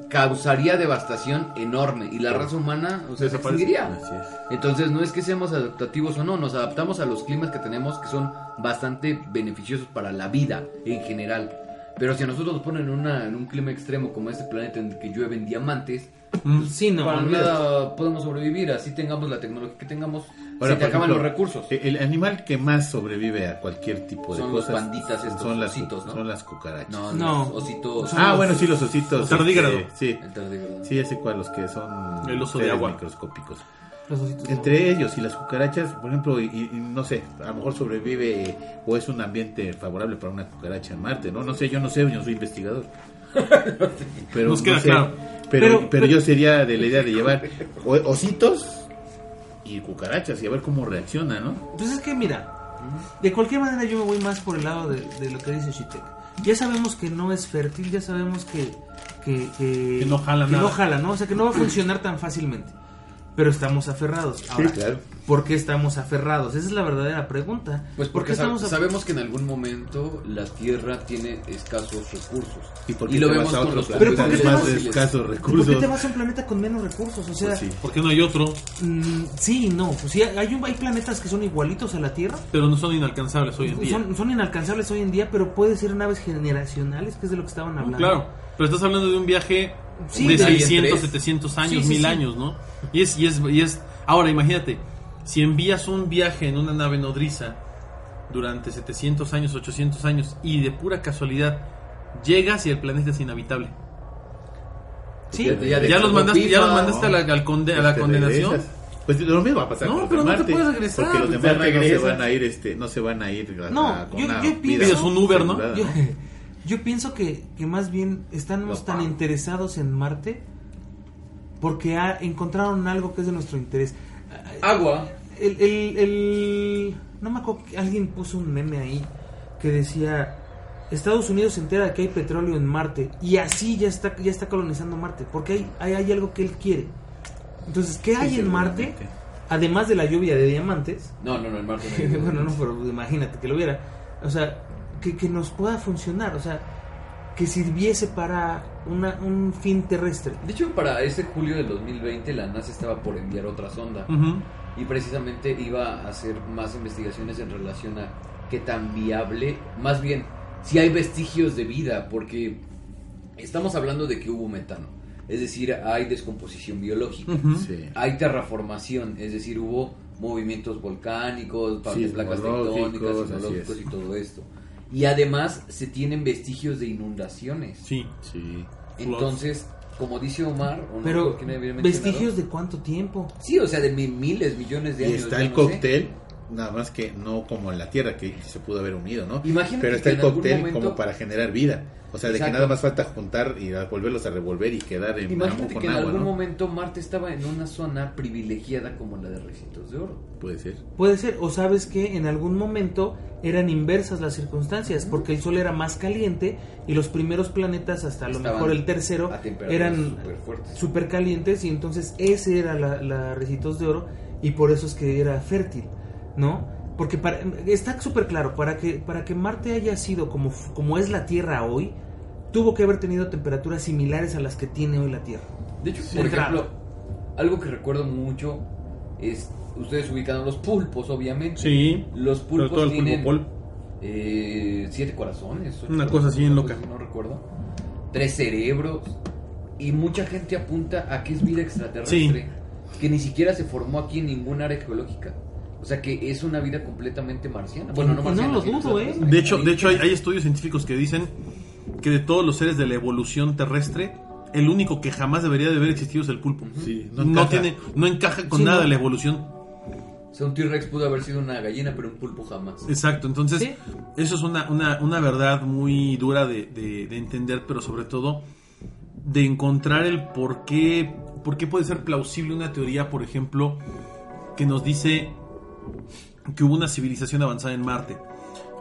causaría devastación enorme y la raza humana o sea, se Desaparece. extinguiría. Así es. Entonces no es que seamos adaptativos o no, nos adaptamos a los climas que tenemos que son bastante beneficiosos para la vida en general. Pero si a nosotros nos ponen una- en un clima extremo como este planeta en el que llueven diamantes, Sí, no, para nada podemos sobrevivir, así tengamos la tecnología que tengamos, Ahora, se te acaban ejemplo, los recursos. El animal que más sobrevive a cualquier tipo de Son los cosas panditas estos, son las, ositos, ¿no? son las cucarachas. No, No. los ositos. Ah, bueno, sí, los ositos. Los tardígrados. este, sí, El tardígrado. sí, ya sé cuál, los que son El oso de agua. microscópicos. Los ositos. Entre ellos y las cucarachas, por ejemplo, y, y no sé, a lo mejor sobrevive o es un ambiente favorable para una cucaracha en Marte, ¿no? No sé, yo no sé, yo no soy investigador. Pero, Nos queda no sé, claro. Pero, pero, Pero- yo sería de la idea de llevar ositos y cucarachas y a ver cómo reacciona, ¿no? Pues es que mira, de cualquier manera yo me voy más por el lado de, de lo que dice Shitek. Ya sabemos que no es fértil, ya sabemos que... Que, que, Que no jala que nada. no jala, ¿no? O sea, que no va a funcionar tan fácilmente. Pero estamos aferrados. Ahora, claro. ¿por qué estamos aferrados? Esa es la verdadera pregunta. Pues ¿Por porque qué sab- sabemos que en algún momento la Tierra tiene escasos recursos. ¿Y por qué lo vemos a con otro los planeta Pero ¿por qué de te más escasos ¿Por recursos? qué te vas a un planeta con menos recursos? O sea, Pues sí. ¿Por qué no hay otro? mm, sí y no. Pues sí, hay, un- hay planetas que son igualitos a la Tierra. Pero no son inalcanzables hoy en día. Son, son inalcanzables hoy en día, pero puede ser naves generacionales, que es de lo que estaban hablando. Claro, pero estás hablando de un viaje Sí, de de- 600, tres. 700 años, Sí, sí, 1000 sí. años, ¿no? Y es, y es, y es, ahora imagínate, si envías un viaje en una nave nodriza durante 700 años, 800 años y de pura casualidad llegas y el planeta es inhabitable. Sí, Ya- Ya, los mandaste, ya los mandaste a la, al conde- a la Pues te condenación. regresas. Pues lo mismo va a pasar No, pero no te puedes regresar, Porque los de te Marte no se van a ir, este, no se van a ir a- No, a- con yo- yo vida pienso- Pides un Uber, ¿no? Yo, yo pienso que, que más bien estamos tan interesados en Marte porque ha- encontraron algo que es de nuestro interés. Agua. El, el, el- no me acuerdo, que alguien puso un meme ahí que decía Estados Unidos se entera de que hay petróleo en Marte y así ya está ya está colonizando Marte porque hay, hay, hay algo que él quiere. Entonces, ¿qué hay en Marte? Además de la lluvia de diamantes, No, no, no, en Marte no bueno, no, pero imagínate que lo hubiera. O sea, que, que nos pueda funcionar, o sea, que sirviese para una, un fin terrestre. De hecho, para ese julio del 2020 la NASA estaba por enviar otra sonda y precisamente iba a hacer más investigaciones en relación a qué tan viable, más bien, si hay vestigios de vida, porque estamos hablando de que hubo metano, es decir, hay descomposición biológica. Sí. hay terraformación, es decir, hubo movimientos volcánicos, placas tectónicas, y todo esto. Y además se tienen vestigios de inundaciones. Sí. Sí. Entonces, como dice Omar, o no Pero, había ¿vestigios de cuánto tiempo? Sí, o sea, de mi- miles, millones de Y años. está yo el no sé. Nada más que no como en la Tierra, que se pudo haber unido, ¿no? Imagínate Pero está que el en algún cóctel momento- como para generar vida. O sea, de que nada más falta juntar y volverlos a revolver y quedar en Imagínate con que en agua, algún ¿no? momento Marte estaba en una zona privilegiada como la de Recitos de Oro. Puede ser. Puede ser, o sabes que en algún momento eran inversas las circunstancias, porque el Sol era más caliente y los primeros planetas, hasta a lo Estaban mejor el tercero, eran súper calientes y entonces ese era la, la Recitos de Oro y por eso es que era fértil, ¿no? Porque para, está súper claro, para que, para que Marte haya sido como, como es la Tierra hoy, tuvo que haber tenido temperaturas similares a las que tiene hoy la Tierra. De hecho, Sí, por claro. ejemplo, algo que recuerdo mucho es, ustedes ubican los pulpos, obviamente. Sí. Los pulpos tienen pulpo eh, siete corazones. ocho Una cosa así corazones, loca. No recuerdo. Tres cerebros. Y mucha gente apunta a que es vida extraterrestre. Que ni siquiera se formó aquí en ningún área geológica. O sea que es una vida completamente marciana. Bueno, no no marciana. lo sino dudo, ¿eh? De hecho, de hecho hay, hay estudios científicos que dicen que de todos los seres de la evolución terrestre, el único que jamás debería de haber existido es el pulpo. Sí, No, no encaja. tiene, no encaja con Sí, nada no. de la evolución. O sea, un T-Rex pudo haber sido una gallina, pero un pulpo jamás. Exacto, entonces Sí. eso es una, una, una verdad muy dura de, de- de entender, pero sobre todo de encontrar el por qué, por qué puede ser plausible una teoría, por ejemplo, que nos dice que hubo una civilización avanzada en Marte.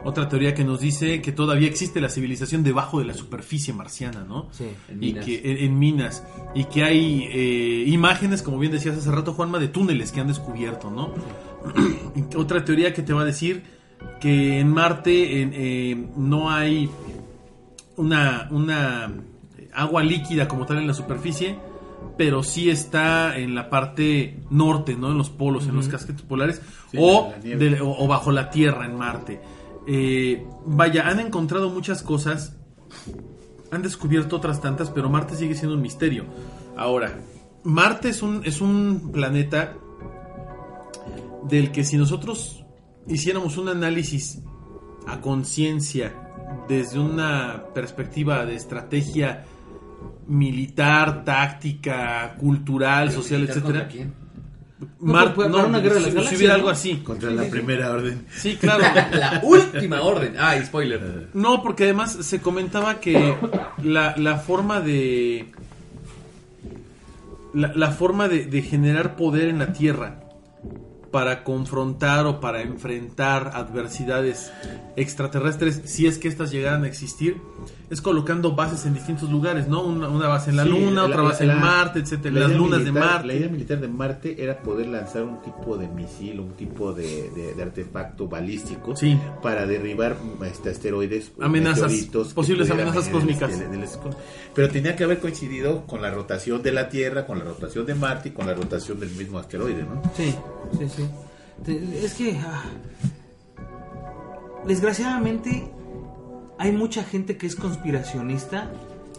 Otra teoría que nos dice que todavía existe la civilización debajo de la superficie marciana, ¿no? Sí. En y minas. que en, en minas y que hay eh, imágenes como bien decías hace rato Juanma de túneles que han descubierto no Y otra teoría que te va a decir que en Marte en, eh, no hay una una agua líquida como tal en la superficie pero sí está en la parte norte no en los polos en los casquetes polares Sí, o, la nieve. de- o- o bajo la tierra en Marte Eh, vaya han encontrado muchas cosas han descubierto otras tantas, pero Marte sigue siendo un misterio. Ahora, Marte es un, es un planeta del que si nosotros hiciéramos un análisis a conciencia desde una perspectiva de estrategia militar, táctica, cultural, Pero social, etcétera. contra quién? No, para una guerra de las si- galaxias, hubiera ¿no? algo así. Contra la primera orden. Sí, claro. La última orden. Ah, spoiler. No, porque además se comentaba que la, la forma de. La, la forma de, de generar poder en la Tierra para confrontar o para enfrentar adversidades extraterrestres, si es que estas llegaran a existir, es colocando bases en distintos lugares, ¿no? Una, una base en la Sí, Luna, otra la- base la- en Marte, etcétera, la las idea lunas de militar- Marte. La idea militar de Marte era poder lanzar un tipo de misil, un tipo de, de- de artefacto balístico Sí. para derribar este, asteroides, Amenazas, posibles amenazas del- cósmicas. del- del esco- Pero tenía que haber coincidido con la rotación de la Tierra, con la rotación de Marte y con la rotación del mismo asteroide, ¿no? Sí, sí, sí. Es que, ah, desgraciadamente, hay mucha gente que es conspiracionista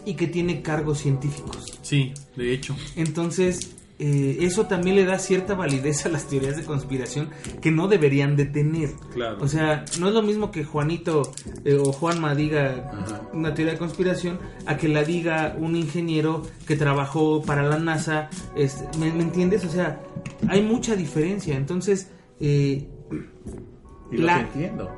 y que tiene cargos científicos. Sí, de hecho. Entonces, eh, eso también le da cierta validez a las teorías de conspiración que no deberían de tener. Claro. O sea, no es lo mismo que Juanito eh, o Juanma diga Ajá. una teoría de conspiración a que la diga un ingeniero que trabajó para la NASA. este, ¿me, me entiendes? O sea, hay mucha diferencia. Entonces, eh, Y lo La- entiendo.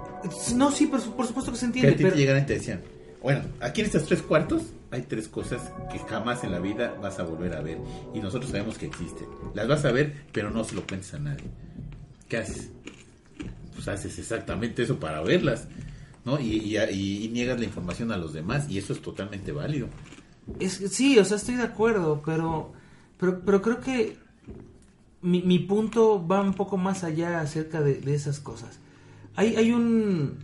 no, sí, por, su- por supuesto que se Que a entiende. ti Pero, te y te decían, bueno, aquí en estos tres cuartos hay tres cosas que jamás en la vida vas a volver a ver. Y nosotros sabemos que existen. Las vas a ver, pero no se lo cuentes a nadie. ¿Qué haces? Pues haces exactamente eso para verlas. ¿no? Y, y- y- y niegas la información a los demás. Y eso es totalmente válido. Es, sí, o sea, estoy de acuerdo, pero, pero, pero creo que mi, mi punto va un poco más allá acerca de, de esas cosas. Hay, hay un,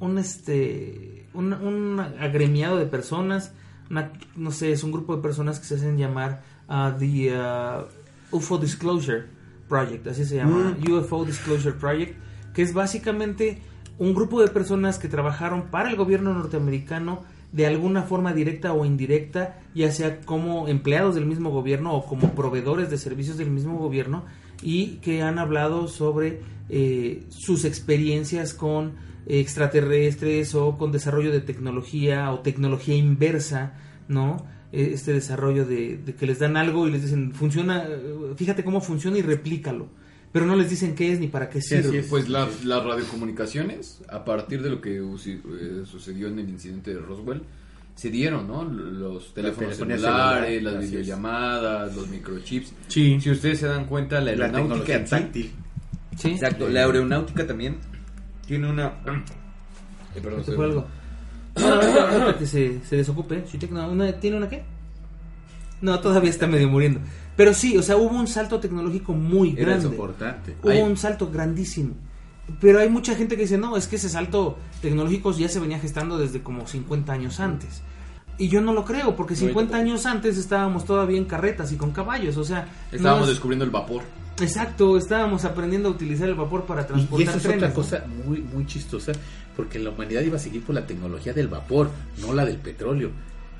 un, este, un, un agremiado de personas, una- no sé, es un grupo de personas que se hacen llamar uh, The uh, UFO Disclosure Project, así se llama, UFO Disclosure Project, que es básicamente un grupo de personas que trabajaron para el gobierno norteamericano de alguna forma directa o indirecta, ya sea como empleados del mismo gobierno o como proveedores de servicios del mismo gobierno, y que han hablado sobre eh, sus experiencias con extraterrestres o con desarrollo de tecnología o tecnología inversa, ¿no? Eh, Este desarrollo de, de que les dan algo y les dicen, funciona, fíjate cómo funciona y replícalo. Pero no les dicen qué es ni para qué Sí, sirve. así es. Pues la- las radiocomunicaciones, a partir de lo que eh, sucedió en el incidente de Roswell, se dieron, ¿no? Los teléfonos celulares, celular, las es. videollamadas, los microchips. Sí. Si ustedes se dan cuenta, la La aeronáutica sí- táctil. Sí. Exacto, la aeronáutica también tiene una... Eh, perdón, ¿Se estoy- fue algo? Que se, se desocupe. ¿Tiene una qué? No, todavía está medio muriendo. Pero sí, o sea, hubo un salto tecnológico muy Era grande. Importante. Hubo un salto grandísimo. Pero hay mucha gente que dice, no, es que ese salto tecnológico ya se venía gestando desde como 50 años antes. Y yo no lo creo, porque No, yo 50 tampoco. años antes estábamos todavía en carretas y con caballos, o sea... no Estábamos es- descubriendo el vapor. Exacto, estábamos aprendiendo a utilizar el vapor para Y, y transportar eso es trenes. otra ¿no? cosa muy muy chistosa, porque la humanidad iba a seguir por la tecnología del vapor, no la del petróleo.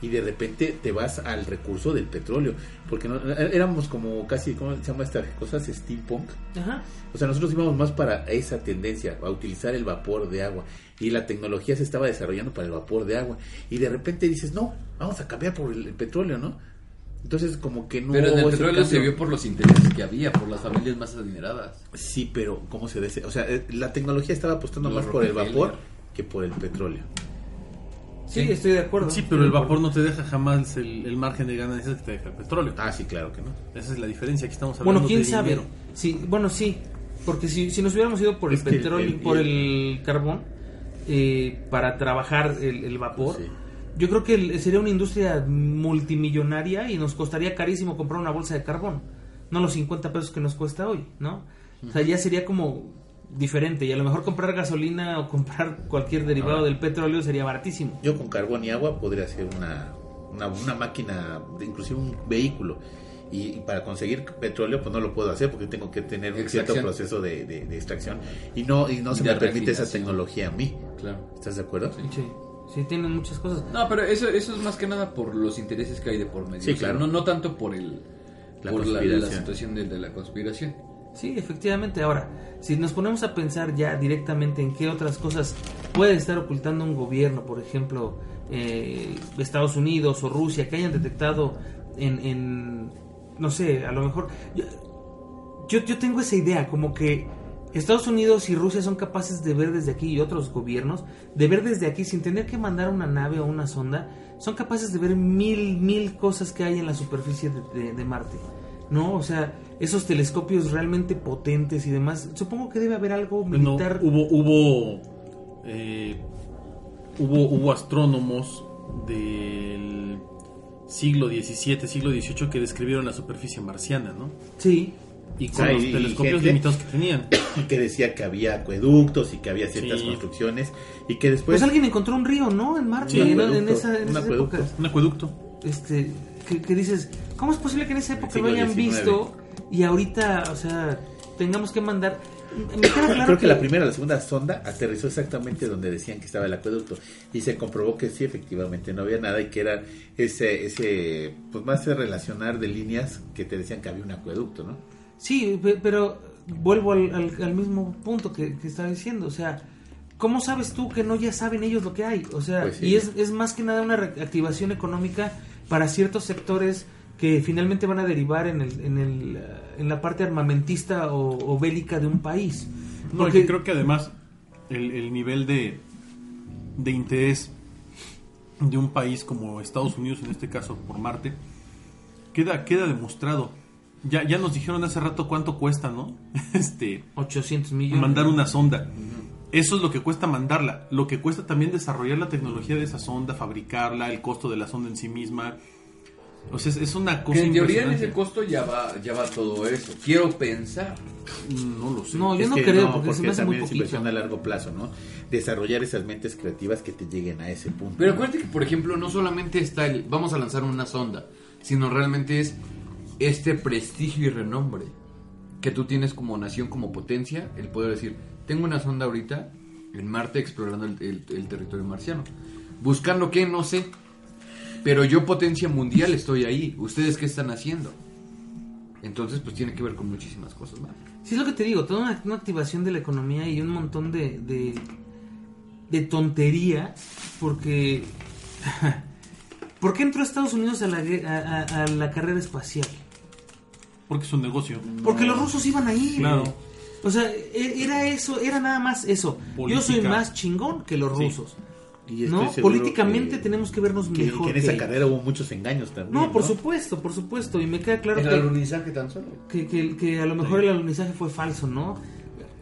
Y de repente te vas al recurso del petróleo, porque no, éramos como casi, ¿cómo se llama estas cosas? Steampunk. Ajá. O sea, nosotros íbamos más para esa tendencia, a utilizar el vapor de agua. Y la tecnología se estaba desarrollando para el vapor de agua. Y de repente dices, no, vamos a cambiar por el, el petróleo, ¿no? Entonces, como que no. Pero en el petróleo se vio por los intereses que había, por las familias más adineradas. Sí, pero ¿cómo se dice? O sea, eh, la tecnología estaba apostando Los más por el vapor que por el petróleo. Sí, estoy de acuerdo. Sí, pero el vapor no te deja jamás el, el margen de ganancias que te deja el petróleo. Ah, sí, claro que no. Esa es la diferencia. Aquí estamos hablando Bueno, quién de sabe. dinero. Sí, bueno, sí. Porque si, si nos hubiéramos ido por el Es que el- petróleo, el- por el- el carbón, eh, para trabajar el, el vapor, Sí. yo creo que el- sería una industria multimillonaria y nos costaría carísimo comprar una bolsa de carbón. No los 50 pesos que nos cuesta hoy, ¿no? O sea, ya sería como diferente. Y a lo mejor comprar gasolina o comprar cualquier derivado Ahora. del petróleo sería baratísimo. Yo con carbón y agua podría ser una, una, una máquina, inclusive un vehículo. Y, y para conseguir petróleo, pues no lo puedo hacer porque tengo que tener un cierto proceso de, de- de extracción. Y no, y no se De me permite esa tecnología a mí. Claro. ¿Estás de acuerdo? Sí, sí, tienen muchas cosas. No, pero eso, eso es más que nada por los intereses que hay de por medio. Sí, O sea, claro. no, no tanto por el La por la, situación de, de la conspiración. Sí, efectivamente. Ahora, si nos ponemos a pensar ya directamente en qué otras cosas puede estar ocultando un gobierno, por ejemplo, eh, Estados Unidos o Rusia, que hayan detectado en, en, no sé, a lo mejor... Yo, yo tengo esa idea, como que Estados Unidos y Rusia son capaces de ver desde aquí y otros gobiernos, de ver desde aquí sin tener que mandar una nave o una sonda, son capaces de ver mil, mil cosas que hay en la superficie de, de- de Marte. ¿No? O sea, esos telescopios realmente potentes y demás. Supongo que debe haber algo militar. hubo hubo eh, hubo hubo astrónomos del siglo XVII, siglo XVIII que describieron la superficie marciana, ¿no? Sí. Y con los y- y telescopios gente- limitados que tenían. que decía que había acueductos y que había ciertas Sí. construcciones y que después Pues alguien encontró un río, ¿no? En Marte, Sí, un en, en acueducto, esa, en un esas acueducto. épocas. Un acueducto. Este, que, que dices, ¿cómo es posible que en esa época lo hayan visto y ahorita, o sea, tengamos que mandar... Me queda claro Creo que la primera o la segunda sonda aterrizó exactamente donde decían que estaba el acueducto y se comprobó que sí, efectivamente no había nada y que era ese, ese pues más de relacionar de líneas que te decían que había un acueducto, ¿no? Sí, pe- pero vuelvo al, al- al mismo punto que, que estaba diciendo, o sea, ¿cómo sabes tú que no ya saben ellos lo que hay? O sea, Pues sí. y es, es más que nada una reactivación económica para ciertos sectores que finalmente van a derivar en, el, en, el, eh, en la parte armamentista o, o bélica de un país. No, Porque- que creo que además el, el nivel de, de interés de un país como Estados Unidos, en este caso por Marte, queda, queda demostrado. Ya, ya nos dijeron hace rato cuánto cuesta, ¿no? Este, 800 millones. mandar una sonda. Eso es lo que cuesta mandarla. Lo que cuesta también desarrollar la tecnología de esa sonda, fabricarla, el costo de la sonda en sí misma. O sea, es, es una cosa Que en teoría en ese costo ya va, ya va todo eso. Quiero pensar. No lo sé. No, yo Es no que creo, no, porque, se me hace muy también es poquito. inversión a largo plazo, ¿no? Desarrollar esas mentes creativas que te lleguen a ese punto. Pero acuérdate que, por ejemplo, no solamente está el vamos a lanzar una sonda, sino realmente es este prestigio y renombre que tú tienes como nación, como potencia, el poder decir, tengo una sonda ahorita en Marte explorando el, el- el territorio marciano. Buscando qué, no sé. Pero yo potencia mundial estoy ahí. ¿Ustedes qué están haciendo? Entonces, pues tiene que ver con muchísimas cosas más. Sí, es lo que te digo, toda una, una activación de la economía y un montón de, de, de tontería, porque... ¿Por qué entró Estados Unidos a la, a- a- a la carrera espacial? Porque es un negocio. Porque los rusos iban ahí. Claro. O sea, e- era eso, era nada más eso. Yo soy más chingón que los Sí. Y estoy ¿No? Políticamente que- tenemos que vernos que, mejor. que en esa que- carrera hubo muchos engaños también. No, por supuesto, por supuesto. Y me queda claro El que, alunizaje tan solo. que, que- que a lo mejor el alunizaje fue falso, ¿no?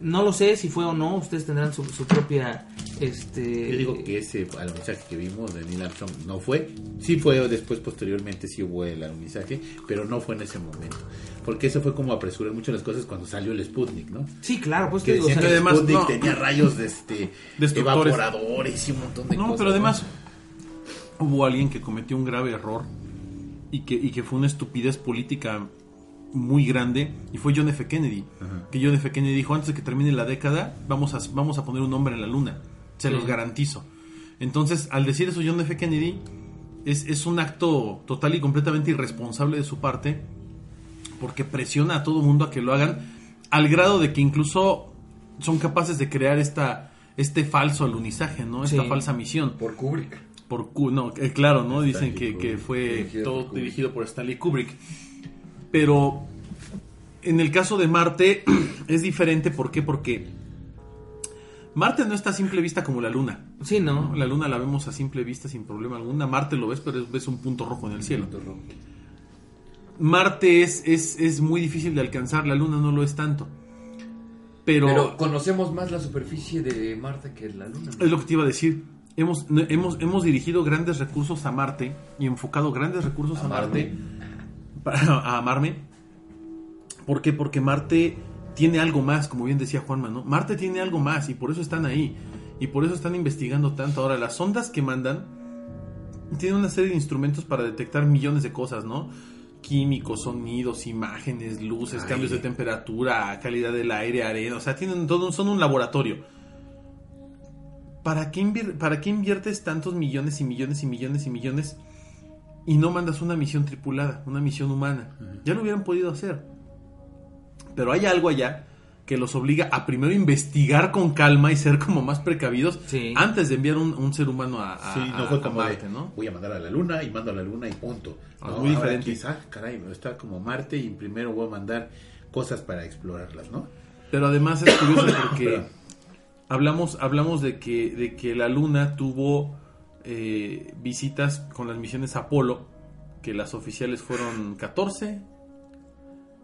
No lo sé si fue o no. Ustedes tendrán su, su propia. Este, Yo digo que ese alunizaje que vimos de Neil Armstrong no fue. Sí fue después, posteriormente, sí hubo el alunizaje, pero no fue en ese momento. Porque eso fue como apresurar mucho las cosas cuando salió el Sputnik, ¿no? Sí, claro, pues te Que digo, o sea, el además, Sputnik no. tenía rayos de este, evaporadores y un montón de No, cosas. pero además hubo alguien que cometió un grave error y que, y que fue una estupidez política muy grande y fue John F. Kennedy. Que John F. Kennedy dijo, antes de que termine la década, vamos a, vamos a poner un hombre en la luna. Se Sí. los garantizo. Entonces, al decir eso John F. Kennedy, es, es un acto total y completamente irresponsable de su parte, porque presiona a todo mundo a que lo hagan, al grado de que incluso son capaces de crear esta este falso alunizaje, ¿no? Esta Sí. falsa misión Por Kubrick. por no eh, claro no dicen que, que fue Dirigido todo por dirigido por Stanley Kubrick pero en el caso de Marte es diferente ¿por qué? porque Marte no está a simple vista como la Luna sí, ¿no? ¿no? la Luna la vemos a simple vista sin problema alguna Marte lo ves pero es- ves un punto rojo en el cielo Marte es, es, es muy difícil de alcanzar la Luna no lo es tanto pero, Pero conocemos más la superficie de Marte que la Luna. Es lo que te iba a decir. Hemos, hemos, hemos dirigido grandes recursos a Marte y enfocado grandes recursos a Marte a amarme. ¿Por qué? Porque Marte tiene algo más, como bien decía Juanma, ¿no? Marte tiene algo más y por eso están ahí. Y por eso están investigando tanto. Ahora, las ondas que mandan tienen una serie de instrumentos para detectar millones de cosas, ¿no? Químicos, sonidos, imágenes, luces, Ay. cambios de temperatura, calidad del aire, arena. O sea, tienen todo, son un laboratorio. ¿Para qué, ¿Para qué inviertes tantos millones y millones y millones y millones y no mandas una misión tripulada, una misión humana? Ya lo hubieran podido hacer. Pero hay algo allá que los obliga a primero investigar con calma y ser como más precavidos Sí. antes de enviar un, un ser humano a, a- Sí, a- no fue a como Marte, ¿no? voy a mandar a la luna y mando a la luna y punto. Ah, No, muy diferente. ah, caray, está como Marte y primero voy a mandar cosas para explorarlas, ¿no? Pero además es curioso porque hablamos, hablamos de que, de que la Luna tuvo eh, visitas con las misiones Apolo, que las oficiales fueron 14.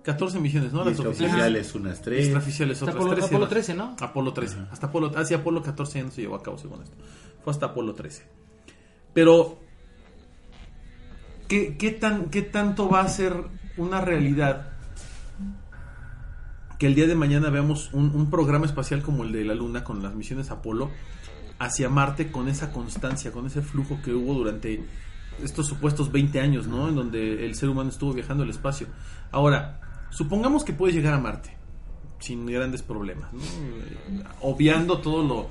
14 misiones, ¿no? Las oficiales. oficiales unas tres. Extraoficiales Hasta otras Apolo- 13. Apolo ¿no? 13, ¿no? Apolo 13. Hasta Apolo, hacia Apolo 14 ya no se llevó a cabo según esto. Fue hasta Apolo 13. Pero, ¿qué, qué tan, ¿qué tanto va a ser una realidad que el día de mañana veamos un, un programa espacial como el de la Luna con las misiones Apolo hacia Marte con esa constancia, con ese flujo que hubo durante estos supuestos 20 años, ¿no? En donde el ser humano estuvo viajando al espacio. Ahora, supongamos que puedes llegar a Marte sin grandes problemas, ¿no? Obviando todo lo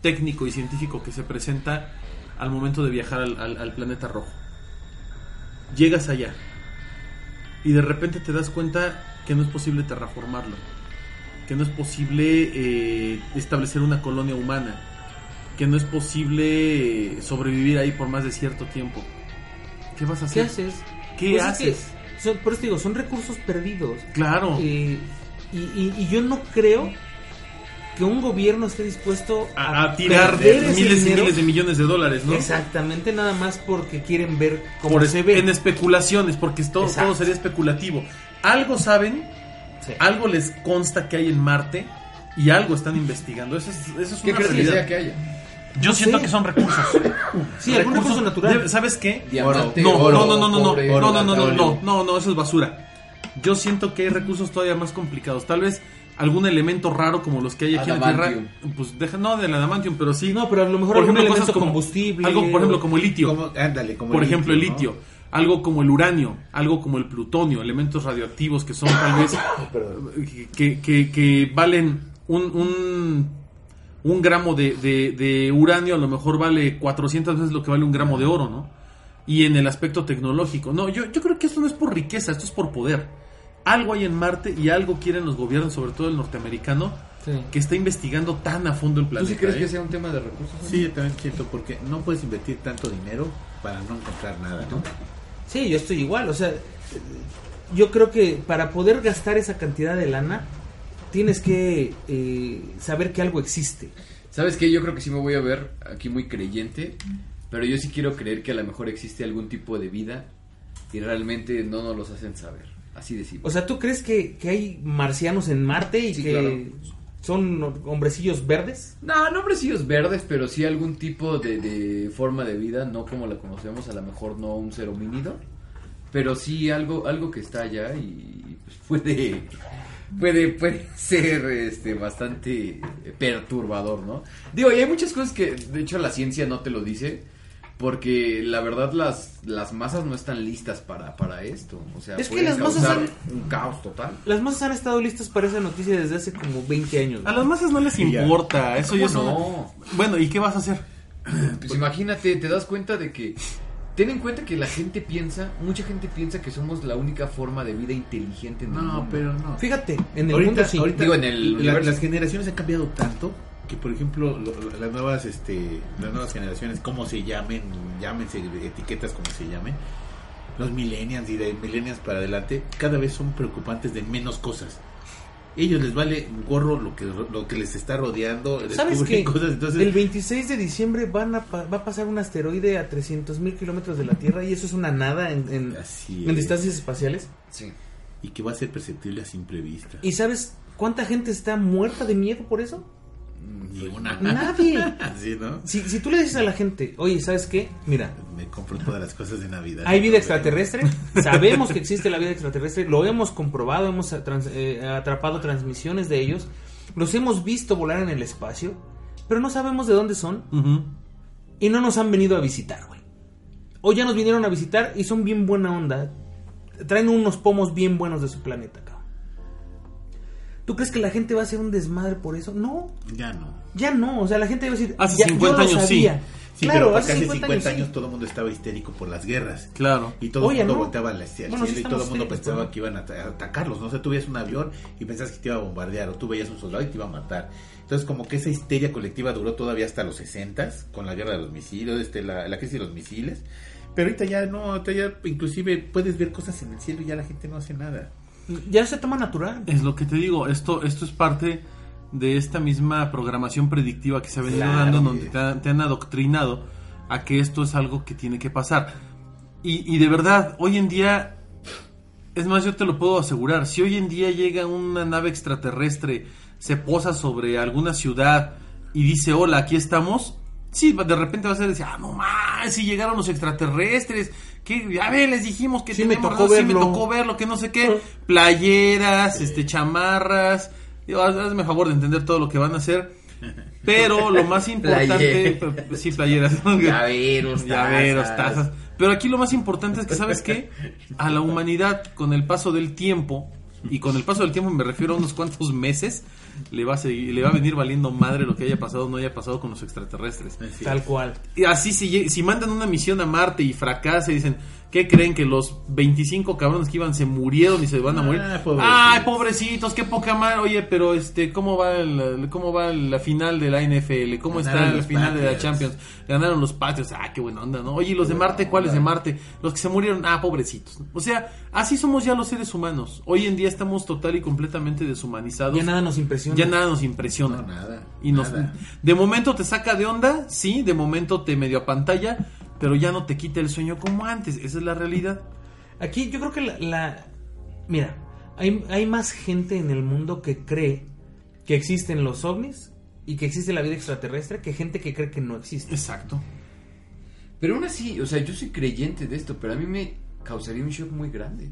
técnico y científico que se presenta al momento de viajar al, al- al planeta rojo. Llegas allá y de repente te das cuenta que no es posible terraformarlo, que no es posible eh, establecer una colonia humana, que no es posible sobrevivir ahí por más de cierto tiempo. ¿Qué vas a ¿Qué hacer? haces? ¿Qué Pues es haces? que son- por eso te digo, son recursos perdidos. Claro. Eh, y, y- y yo no creo que un gobierno esté dispuesto a, a tirar miles y dinero. miles de millones de dólares, ¿no? Exactamente, nada más porque quieren ver cómo Por se ve. En especulaciones, porque todo, todo sería especulativo. Algo saben, Sí. algo les consta que hay en Marte y algo están investigando. Eso es, eso es ¿Qué una que realidad. sea que haya? Yo No siento sé. que son recursos. Sí, algún recurso natural. ¿Sabes qué? Diamante, No, oro, no, no, no, no, no, no, no, no, no, no, no, no, eso es basura. Yo siento que hay recursos todavía más complicados. Tal vez algún elemento raro como los que hay aquí en la Adamantium. Tierra. Pues deja, no del adamantium, pero sí. No, pero a lo mejor Por algún ejemplo, elemento cosas como- combustible. Algo, por ejemplo, como el litio. Como, ándale, como por ejemplo, el ¿no? litio. Algo como el uranio, algo como el plutonio, elementos radioactivos que son tal vez que, que- que valen un, un, un gramo de, de- de uranio, a lo mejor vale 400 veces lo que vale un gramo de oro, ¿no? Y en el aspecto tecnológico. No, yo, yo creo que esto no es por riqueza, esto es por poder. Algo hay en Marte y algo quieren los gobiernos, sobre todo el norteamericano, Sí. que está investigando tan a fondo el ¿Tú planeta. sí crees ¿eh? que sea un tema de recursos? Sí, yo también siento, porque no puedes invertir tanto dinero para no encontrar nada, ¿no? Sí, yo estoy igual. O sea, yo creo que para poder gastar esa cantidad de lana, tienes que eh, saber que algo existe. ¿Sabes qué? Yo creo que sí me voy a ver aquí muy creyente, pero yo sí quiero creer que a lo mejor existe algún tipo de vida y realmente no nos los hacen saber. Así de simple. O sea, ¿tú crees que, que hay marcianos en Marte y Sí, que claro. son hombrecillos verdes? No, no hombrecillos verdes, pero sí algún tipo de, de forma de vida, no como la conocemos, a lo mejor no un ser homínido, pero sí algo, algo que está allá y pues, puede, puede, puede ser este, bastante perturbador, ¿no? Digo, y hay muchas cosas que, de hecho, la ciencia no te lo dice, porque la verdad las, las masas no están listas para, para esto, o sea, Es que las masas han- un caos total. Las masas han estado listas para esa noticia desde hace como 20 años. A las masas no les Sí, ya. importa, eso ya es ¿Cómo una- no? Bueno, ¿y qué vas a hacer? Pues imagínate, te das cuenta de que. Ten en cuenta que la gente piensa, mucha gente piensa que somos la única forma de vida inteligente en el No, mundo. pero no. Fíjate, en el ahorita, mundo sí. ahorita Digo, en el la- las generaciones han cambiado tanto que por ejemplo lo- las nuevas este las nuevas generaciones como se llamen llámense etiquetas como se llamen los millennials y de millennials para adelante cada vez son preocupantes de menos cosas ellos les vale un gorro lo que lo que les está rodeando ¿Sabes qué? cosas entonces El 26 de diciembre van a pa- va a pasar un asteroide a 300 mil kilómetros de la Tierra y eso es una nada en, en- Así en es. distancias espaciales. Sí. y que va a ser perceptible a simple vista ¿Y sabes cuánta gente está muerta de miedo por eso? Ni una Nadie. Así, ¿no? Si, si tú le dices a la gente, oye, ¿sabes qué? Mira, me compro todas las cosas de Navidad hay vida extraterrestre, sabemos que existe la vida extraterrestre, lo hemos comprobado, hemos trans- eh, atrapado transmisiones de ellos, los hemos visto volar en el espacio, pero no sabemos de dónde son y no nos han venido a visitar, güey. O ya nos vinieron a visitar y son bien buena onda. Traen unos pomos bien buenos de su planeta, cabrón. ¿Tú crees que la gente va a hacer un desmadre por eso? No, ya no ya no. O sea, la gente va a decir, Hace ya, 50 yo lo años, sí. sabía. Sí, claro, pero hace hace 50, 50 años, años, sí. todo el mundo estaba histérico por las guerras. Claro. Y todo el mundo ¿no? volteaba Bueno, sí cielo y todo el mundo pensaba ¿no? que iban a ata- a atacarlos. No sé, tú veías un avión y pensabas que te iba a bombardear o tú veías un soldado y te iba a matar. Entonces, como que esa histeria colectiva duró todavía hasta los 60 con la guerra de los misiles, este, la, la crisis de los misiles. Pero ahorita ya no, ahorita ya inclusive puedes ver cosas en el cielo y ya la gente no hace nada. Ya se toma natural. Es lo que te digo, esto, esto es parte de esta misma programación predictiva que se ha venido Claro, dando, donde te, han- te han adoctrinado a que esto es algo que tiene que pasar. Y, y de verdad, hoy en día, es más, yo te lo puedo asegurar, si hoy en día llega una nave extraterrestre, se posa sobre alguna ciudad y dice, hola, aquí estamos, sí, de repente vas a decir, ah, no más, si llegaron los extraterrestres, que, a ver, les dijimos que Sí me tocó razón, sí me verlo". tocó verlo, que no sé qué, playeras, este, chamarras, Digo, hazme favor de entender todo lo que van a hacer. Pero lo más importante, Playeras. sí, playeras, Llaveros, llaveros, tazas. tazas. Pero aquí lo más importante es que, ¿sabes qué? A la humanidad, con el paso del tiempo, y con el paso del tiempo me refiero a unos cuantos meses, le va a, seguir, le va a venir valiendo madre lo que haya pasado o no haya pasado con los extraterrestres. Así Tal es. cual. Y así, si, si mandan una misión a Marte y fracasa y dicen, ¿qué creen? Que los 25 cabrones que iban se murieron y se van a Ah, morir. pobrecitos. Ay, pobrecitos, qué poca madre. Oye, pero este, ¿cómo va, el- cómo va la final de la NFL? ¿Cómo está la final de la. Champions? Ganaron los patios. Ah, qué buena onda, ¿no? Oye, ¿y los de Marte? ¿Cuáles de Marte? Los que se murieron. Ah, pobrecitos. O sea, así somos ya los seres humanos. Hoy en día estamos total y completamente deshumanizados. Ya nada nos impresiona. Ya nada nos impresiona. No, nada. Y nos, nada. de momento te saca de onda, sí, de momento te medio a pantalla, pero ya no te quita el sueño como antes, esa es la realidad. Aquí yo creo que la... la- mira, hay, hay más gente en el mundo que cree que existen los ovnis y que existe la vida extraterrestre que gente que cree que no existe. Exacto. Pero aún así, o sea, yo soy creyente de esto, pero a mí me causaría un shock muy grande.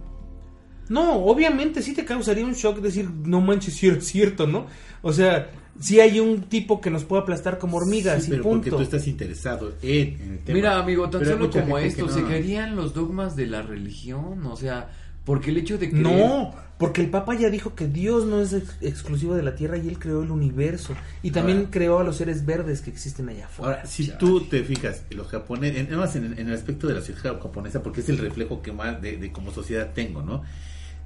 No, obviamente sí te causaría un shock decir, no manches, si era cierto, ¿no? O sea, si hay un tipo que nos puede aplastar como hormigas Sí, y pero punto. porque tú estás interesado en, en el tema. Mira, amigo, tan Pero solo como esto, no. se caerían los dogmas de la religión, o sea, porque el hecho de que... No, porque el Papa ya dijo que Dios no es ex- exclusivo de la Tierra y Él creó el universo. Y también Ahora- creó a los seres verdes que existen allá afuera. Ahora, si tú te fijas, los japoneses, en, además en, en el aspecto de la sociedad japonesa, porque es el reflejo que más de, de como sociedad tengo, ¿no?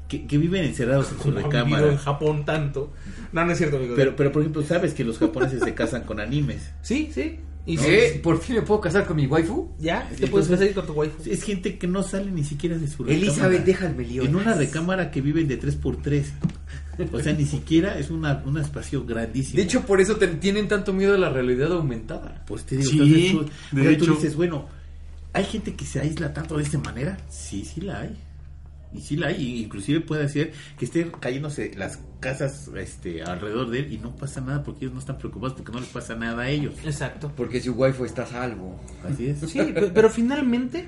Que, que viven encerrados en su vivido en recámara. Japón tanto. No, no es cierto, amigo. Pero, pero, por ejemplo, sabes que los japoneses se casan con animes. sí, sí. Y ¿Eh? si- ¿Por fin me puedo casar con mi waifu? ya, te puedes casar con tu waifu. Es gente que no sale ni siquiera de su recámara. Elizabeth, déjame lío. En una recámara que viven de 3x3. O sea, ni siquiera es una, un espacio grandísimo. De hecho, por eso te- tienen tanto miedo a la realidad aumentada. pues te digo, Sí, entonces tú, de tú dices, bueno, ¿hay gente que se aísla tanto de esta manera? Sí, sí la hay. Y sí la hay. Inclusive puede ser que estén cayéndose las casas este, alrededor de él y no pasa nada porque ellos no están preocupados porque no les pasa nada a ellos. Exacto. Porque su waifu está a salvo. Así es. Sí, pe- pero finalmente,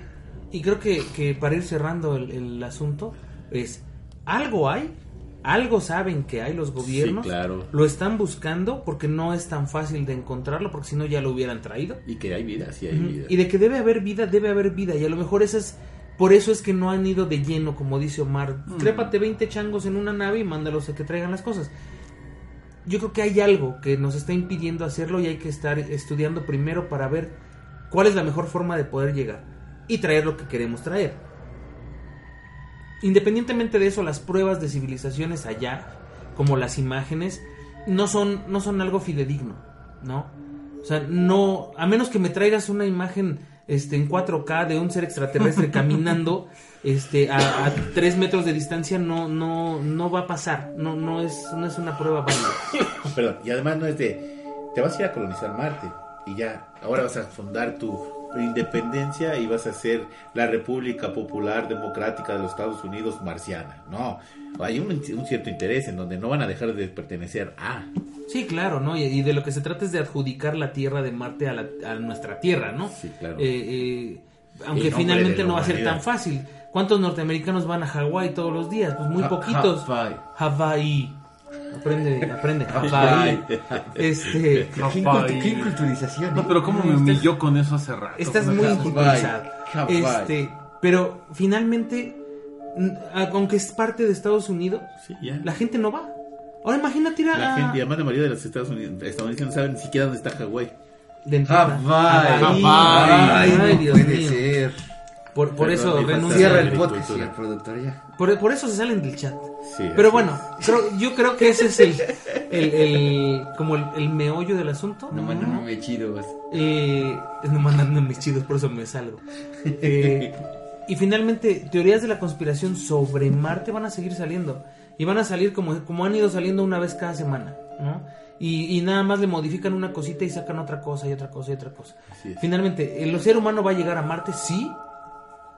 y creo que, que para ir cerrando el, el asunto, es algo hay, algo saben que hay los gobiernos, Sí, claro. lo están buscando porque no es tan fácil de encontrarlo, porque si no ya lo hubieran traído. Y que hay vida, sí hay vida. Y de que debe haber vida, debe haber vida. Y a lo mejor esa es, por eso es que no han ido de lleno, como dice Omar. Trépate 20 changos en una nave y mándalos a que traigan las cosas. Yo creo que hay algo que nos está impidiendo hacerlo y hay que estar estudiando primero para ver cuál es la mejor forma de poder llegar y traer lo que queremos traer. Independientemente de eso, las pruebas de civilizaciones allá, como las imágenes, no son, no son algo fidedigno, ¿no? O sea, no, a menos que me traigas una imagen este, en 4K de un ser extraterrestre caminando este, a, a 3 metros de distancia, no, no, no va a pasar, no, no, es, no es una prueba válida. Perdón, y además no es de, te vas a ir a colonizar Marte y ya, ahora vas a fundar tu independencia y vas a ser la República Popular Democrática de los Estados Unidos marciana. No, hay un, un cierto interés en donde no van a dejar de pertenecer a. Sí, claro, ¿no? Y, y de lo que se trata es de adjudicar la Tierra de Marte a, la- a nuestra Tierra, ¿no? Sí, claro. Eh, eh, aunque finalmente no va a ser tan fácil. ¿Cuántos norteamericanos van a Hawái todos los días? Pues muy Ha- poquitos. Hawái. Hawái. Aprende, aprende. Hawái. Este, ¿Qué, Hawái. qué inculturización? No, pero cómo me humilló con eso hace rato. estás muy inculturizado. Hawái. Este, pero finalmente, aunque es parte de Estados Unidos, Sí, la gente no va. Ahora imagínate ir a... La gente, y además la mayoría de los Estados Unidos, estadounidenses no saben ni siquiera dónde está Hawái. de entrada. Hawái. Hawái. Hawái. Ay, Ay, no Dios puede mío. ser. Por, por eso. Cierra el podcast, señor productor, ya. Por, por eso se salen del chat. Sí, Pero bueno, creo- yo creo que ese es el, el, el- como el, el meollo del asunto. No mandan muy chidos. Eh, no mandando mis chidos, por eso me salgo. Eh, y finalmente, teorías de la conspiración sobre Marte van a seguir saliendo. Y van a salir como, como han ido saliendo una vez cada semana, ¿no? Y, y nada más le modifican una cosita y sacan otra cosa y otra cosa y otra cosa. Finalmente, ¿el ser humano va a llegar a Marte? Sí,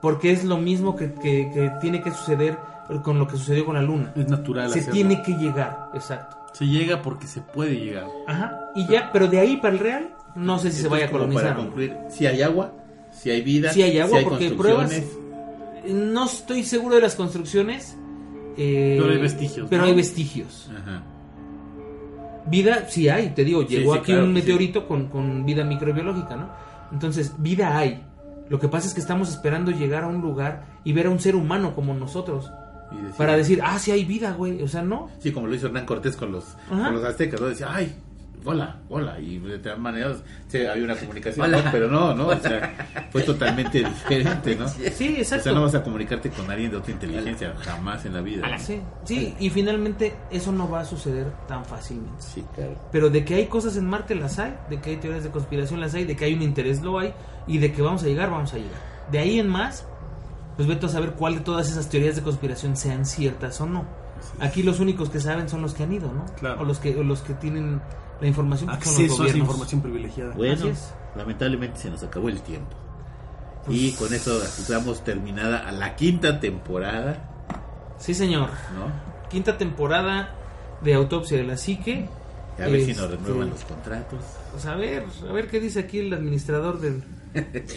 porque es lo mismo que, que- que tiene que suceder con lo que sucedió con la Luna. Es natural Se hacerlo. tiene que llegar, exacto. Se llega porque se puede llegar. Ajá. Y ya, pero de ahí para el real, no sé si se vaya a colonizar. Para concluir, si hay agua, si hay vida, Sí hay agua, si porque construcciones. No estoy seguro de las construcciones. Eh, Pero hay vestigios, Pero ¿no? hay vestigios. Ajá. Vida, sí hay, te digo, llegó sí, aquí claro un sí. meteorito con, con vida microbiológica, ¿no? Entonces, vida hay. Lo que pasa es que estamos esperando llegar a un lugar y ver a un ser humano como nosotros. Decir- Para decir, ah, sí hay vida, güey. O sea, no. Sí, como lo hizo Hernán Cortés con los, con los aztecas, ¿no? Decía, ay, hola, hola. Y de todas maneras, sí, había una comunicación, pero no, ¿no? O sea, fue totalmente diferente, ¿no? Sí, O exacto. sea, no vas a comunicarte con alguien de otra inteligencia, jamás en la vida. ¿no? Sí, sí, y finalmente eso no va a suceder tan fácilmente. Sí, claro. Pero de que hay cosas en Marte las hay, de que hay teorías de conspiración las hay, de que hay un interés lo hay, y de que vamos a llegar, vamos a llegar. De ahí en más, pues vete a saber cuál de todas esas teorías de conspiración sean ciertas o no. Aquí los únicos que saben son los que han ido, ¿no? Claro. O los que, o los que tienen la información. son los Acceso a esa gobiernos. información privilegiada. Bueno, lamentablemente se nos acabó el tiempo. Pues Y con eso damos terminada a la quinta temporada, Sí, señor. ¿no? Quinta temporada de Autopsia de la Psique. A ver si nos Este, renuevan los contratos. Pues a ver, a ver qué dice aquí el administrador del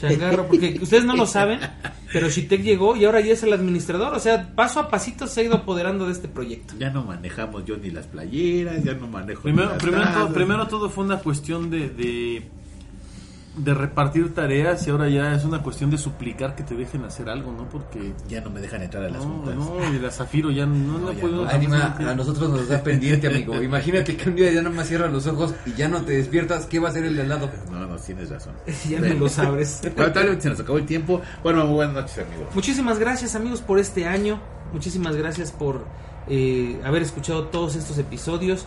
changarro, porque ustedes no lo saben, pero Shitek llegó y ahora ya es el administrador, o sea, paso a pasito se ha ido apoderando de este proyecto. Ya no manejamos yo ni las playeras, ya no manejo ni Primero, las primero, todo, primero todo fue una cuestión de, de, de repartir tareas y ahora ya es una cuestión de suplicar que te dejen hacer algo, ¿no? Porque... Ya no me dejan entrar a las No, juntas. no, y la Zafiro ya no, no, No, ya no. Anima, a nosotros nos da pendiente, amigo. Imagínate que un día ya nomás cierras los ojos y ya no te despiertas. ¿Qué va a hacer el de al lado? No, no, tienes razón. ya Bueno. me lo sabes. Lamentablemente se nos acabó el tiempo. Bueno, muy buenas noches, amigos. Muchísimas gracias amigos por este año, muchísimas gracias por eh, haber escuchado todos estos episodios.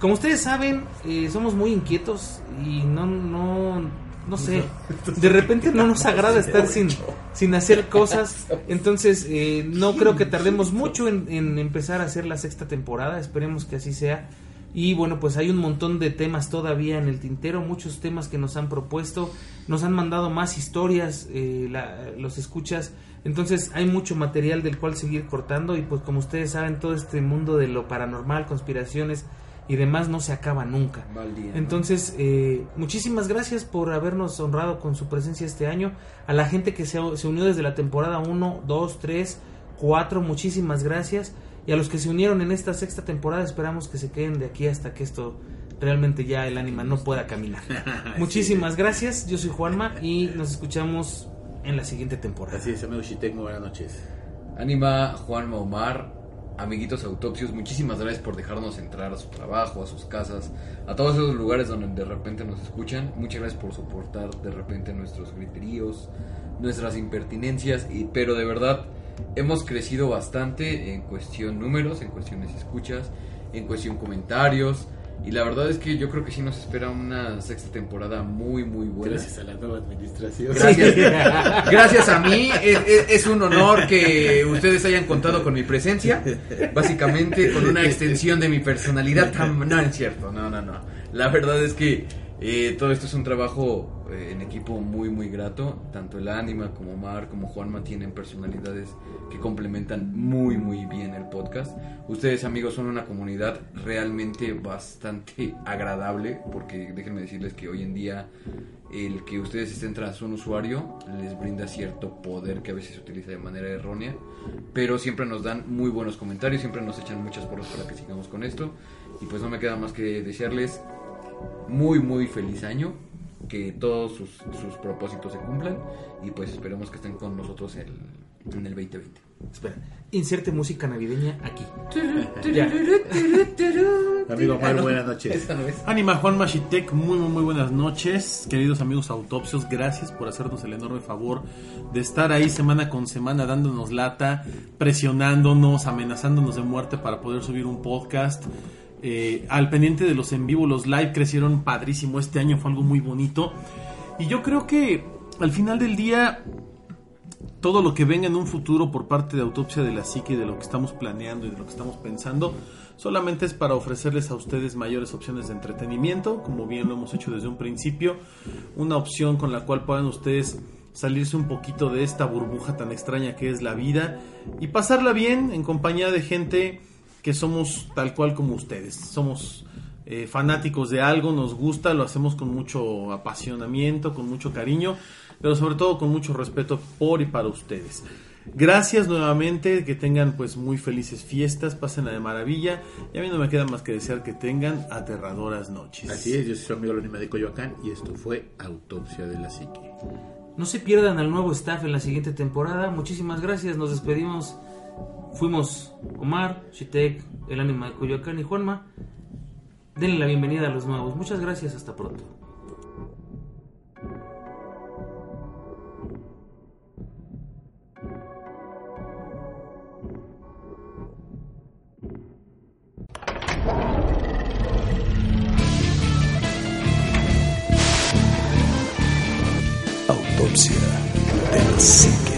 Como ustedes saben, eh, somos muy inquietos y no, no, no sé, de repente no nos agrada estar sin, sin hacer cosas. Entonces, eh, no creo que tardemos mucho en, en empezar a hacer la sexta temporada. Esperemos que así sea. Y bueno, pues hay un montón de temas todavía en el tintero, muchos temas que nos han propuesto, nos han mandado más historias, eh, la- los escuchas, entonces hay mucho material del cual seguir cortando y pues como ustedes saben, todo este mundo de lo paranormal, conspiraciones y demás no se acaba nunca. Día, ¿no? Entonces, eh, muchísimas gracias por habernos honrado con su presencia este año. A la gente que se, se unió desde la temporada 1, 2, 3, 4, muchísimas gracias. Y a los que se unieron en esta sexta temporada, esperamos que se queden de aquí hasta que esto realmente ya el ánima no pueda caminar. Muchísimas gracias, yo soy Juanma y nos escuchamos en la siguiente temporada. Así es, amigo Shitek, muy buenas noches. Anima, Juan Omar, amiguitos autopsios, muchísimas gracias por dejarnos entrar a su trabajo, a sus casas, a todos esos lugares donde de repente nos escuchan. Muchas gracias por soportar de repente nuestros griteríos, nuestras impertinencias, y, pero de verdad hemos crecido bastante en cuestión números, en cuestiones escuchas, en cuestión comentarios. Y la verdad es que yo creo que sí nos espera una sexta temporada muy, muy buena. Gracias a la nueva administración. Gracias. Gracias a mí. Es, es- es un honor que ustedes hayan contado con mi presencia. Básicamente con una extensión de mi personalidad. tan- No, es cierto. No, no, no. La verdad es que eh, todo esto es un trabajo eh, en equipo muy, muy grato. Tanto el Ánima como Mar como Juanma tienen personalidades que complementan muy, muy bien el podcast. Ustedes, amigos, son una comunidad realmente bastante agradable. Porque déjenme decirles que hoy en día el que ustedes estén tras un usuario les brinda cierto poder que a veces se utiliza de manera errónea, pero siempre nos dan muy buenos comentarios, siempre nos echan muchas porras para que sigamos con esto y pues no me queda más que desearles muy muy feliz año, que todos sus, sus propósitos se cumplan y pues esperemos que estén con nosotros el- en el 2020. Espera, inserte música navideña aquí. Amigo Omar, buenas noches. Anima Juan Machitek, muy, muy, muy buenas noches. Queridos amigos autopsios, gracias por hacernos el enorme favor de estar ahí semana con semana dándonos lata, presionándonos, amenazándonos de muerte para poder subir un podcast. Eh, al pendiente de los en vivo, los live crecieron padrísimo. Este año fue algo muy bonito. Y yo creo que al final del día todo lo que venga en un futuro por parte de Autopsia de la Psique, de lo que estamos planeando y de lo que estamos pensando, solamente es para ofrecerles a ustedes mayores opciones de entretenimiento, como bien lo hemos hecho desde un principio, una opción con la cual puedan ustedes salirse un poquito de esta burbuja tan extraña que es la vida y pasarla bien en compañía de gente que somos tal cual como ustedes, somos eh, fanáticos de algo, nos gusta, lo hacemos con mucho apasionamiento, con mucho cariño, pero sobre todo con mucho respeto por y para ustedes. Gracias nuevamente, que tengan pues muy felices fiestas, pasen de maravilla y a mí no me queda más que desear que tengan aterradoras noches. Así es, yo soy su amigo Anima de Coyoacán y esto fue Autopsia de la Psique. No se pierdan al nuevo staff en la siguiente temporada. Muchísimas gracias. Nos despedimos. Fuimos Omar, Shitek, el ánima de Coyoacán y Juanma. Denle la bienvenida a los nuevos. Muchas gracias. Hasta pronto. Autopsia de la.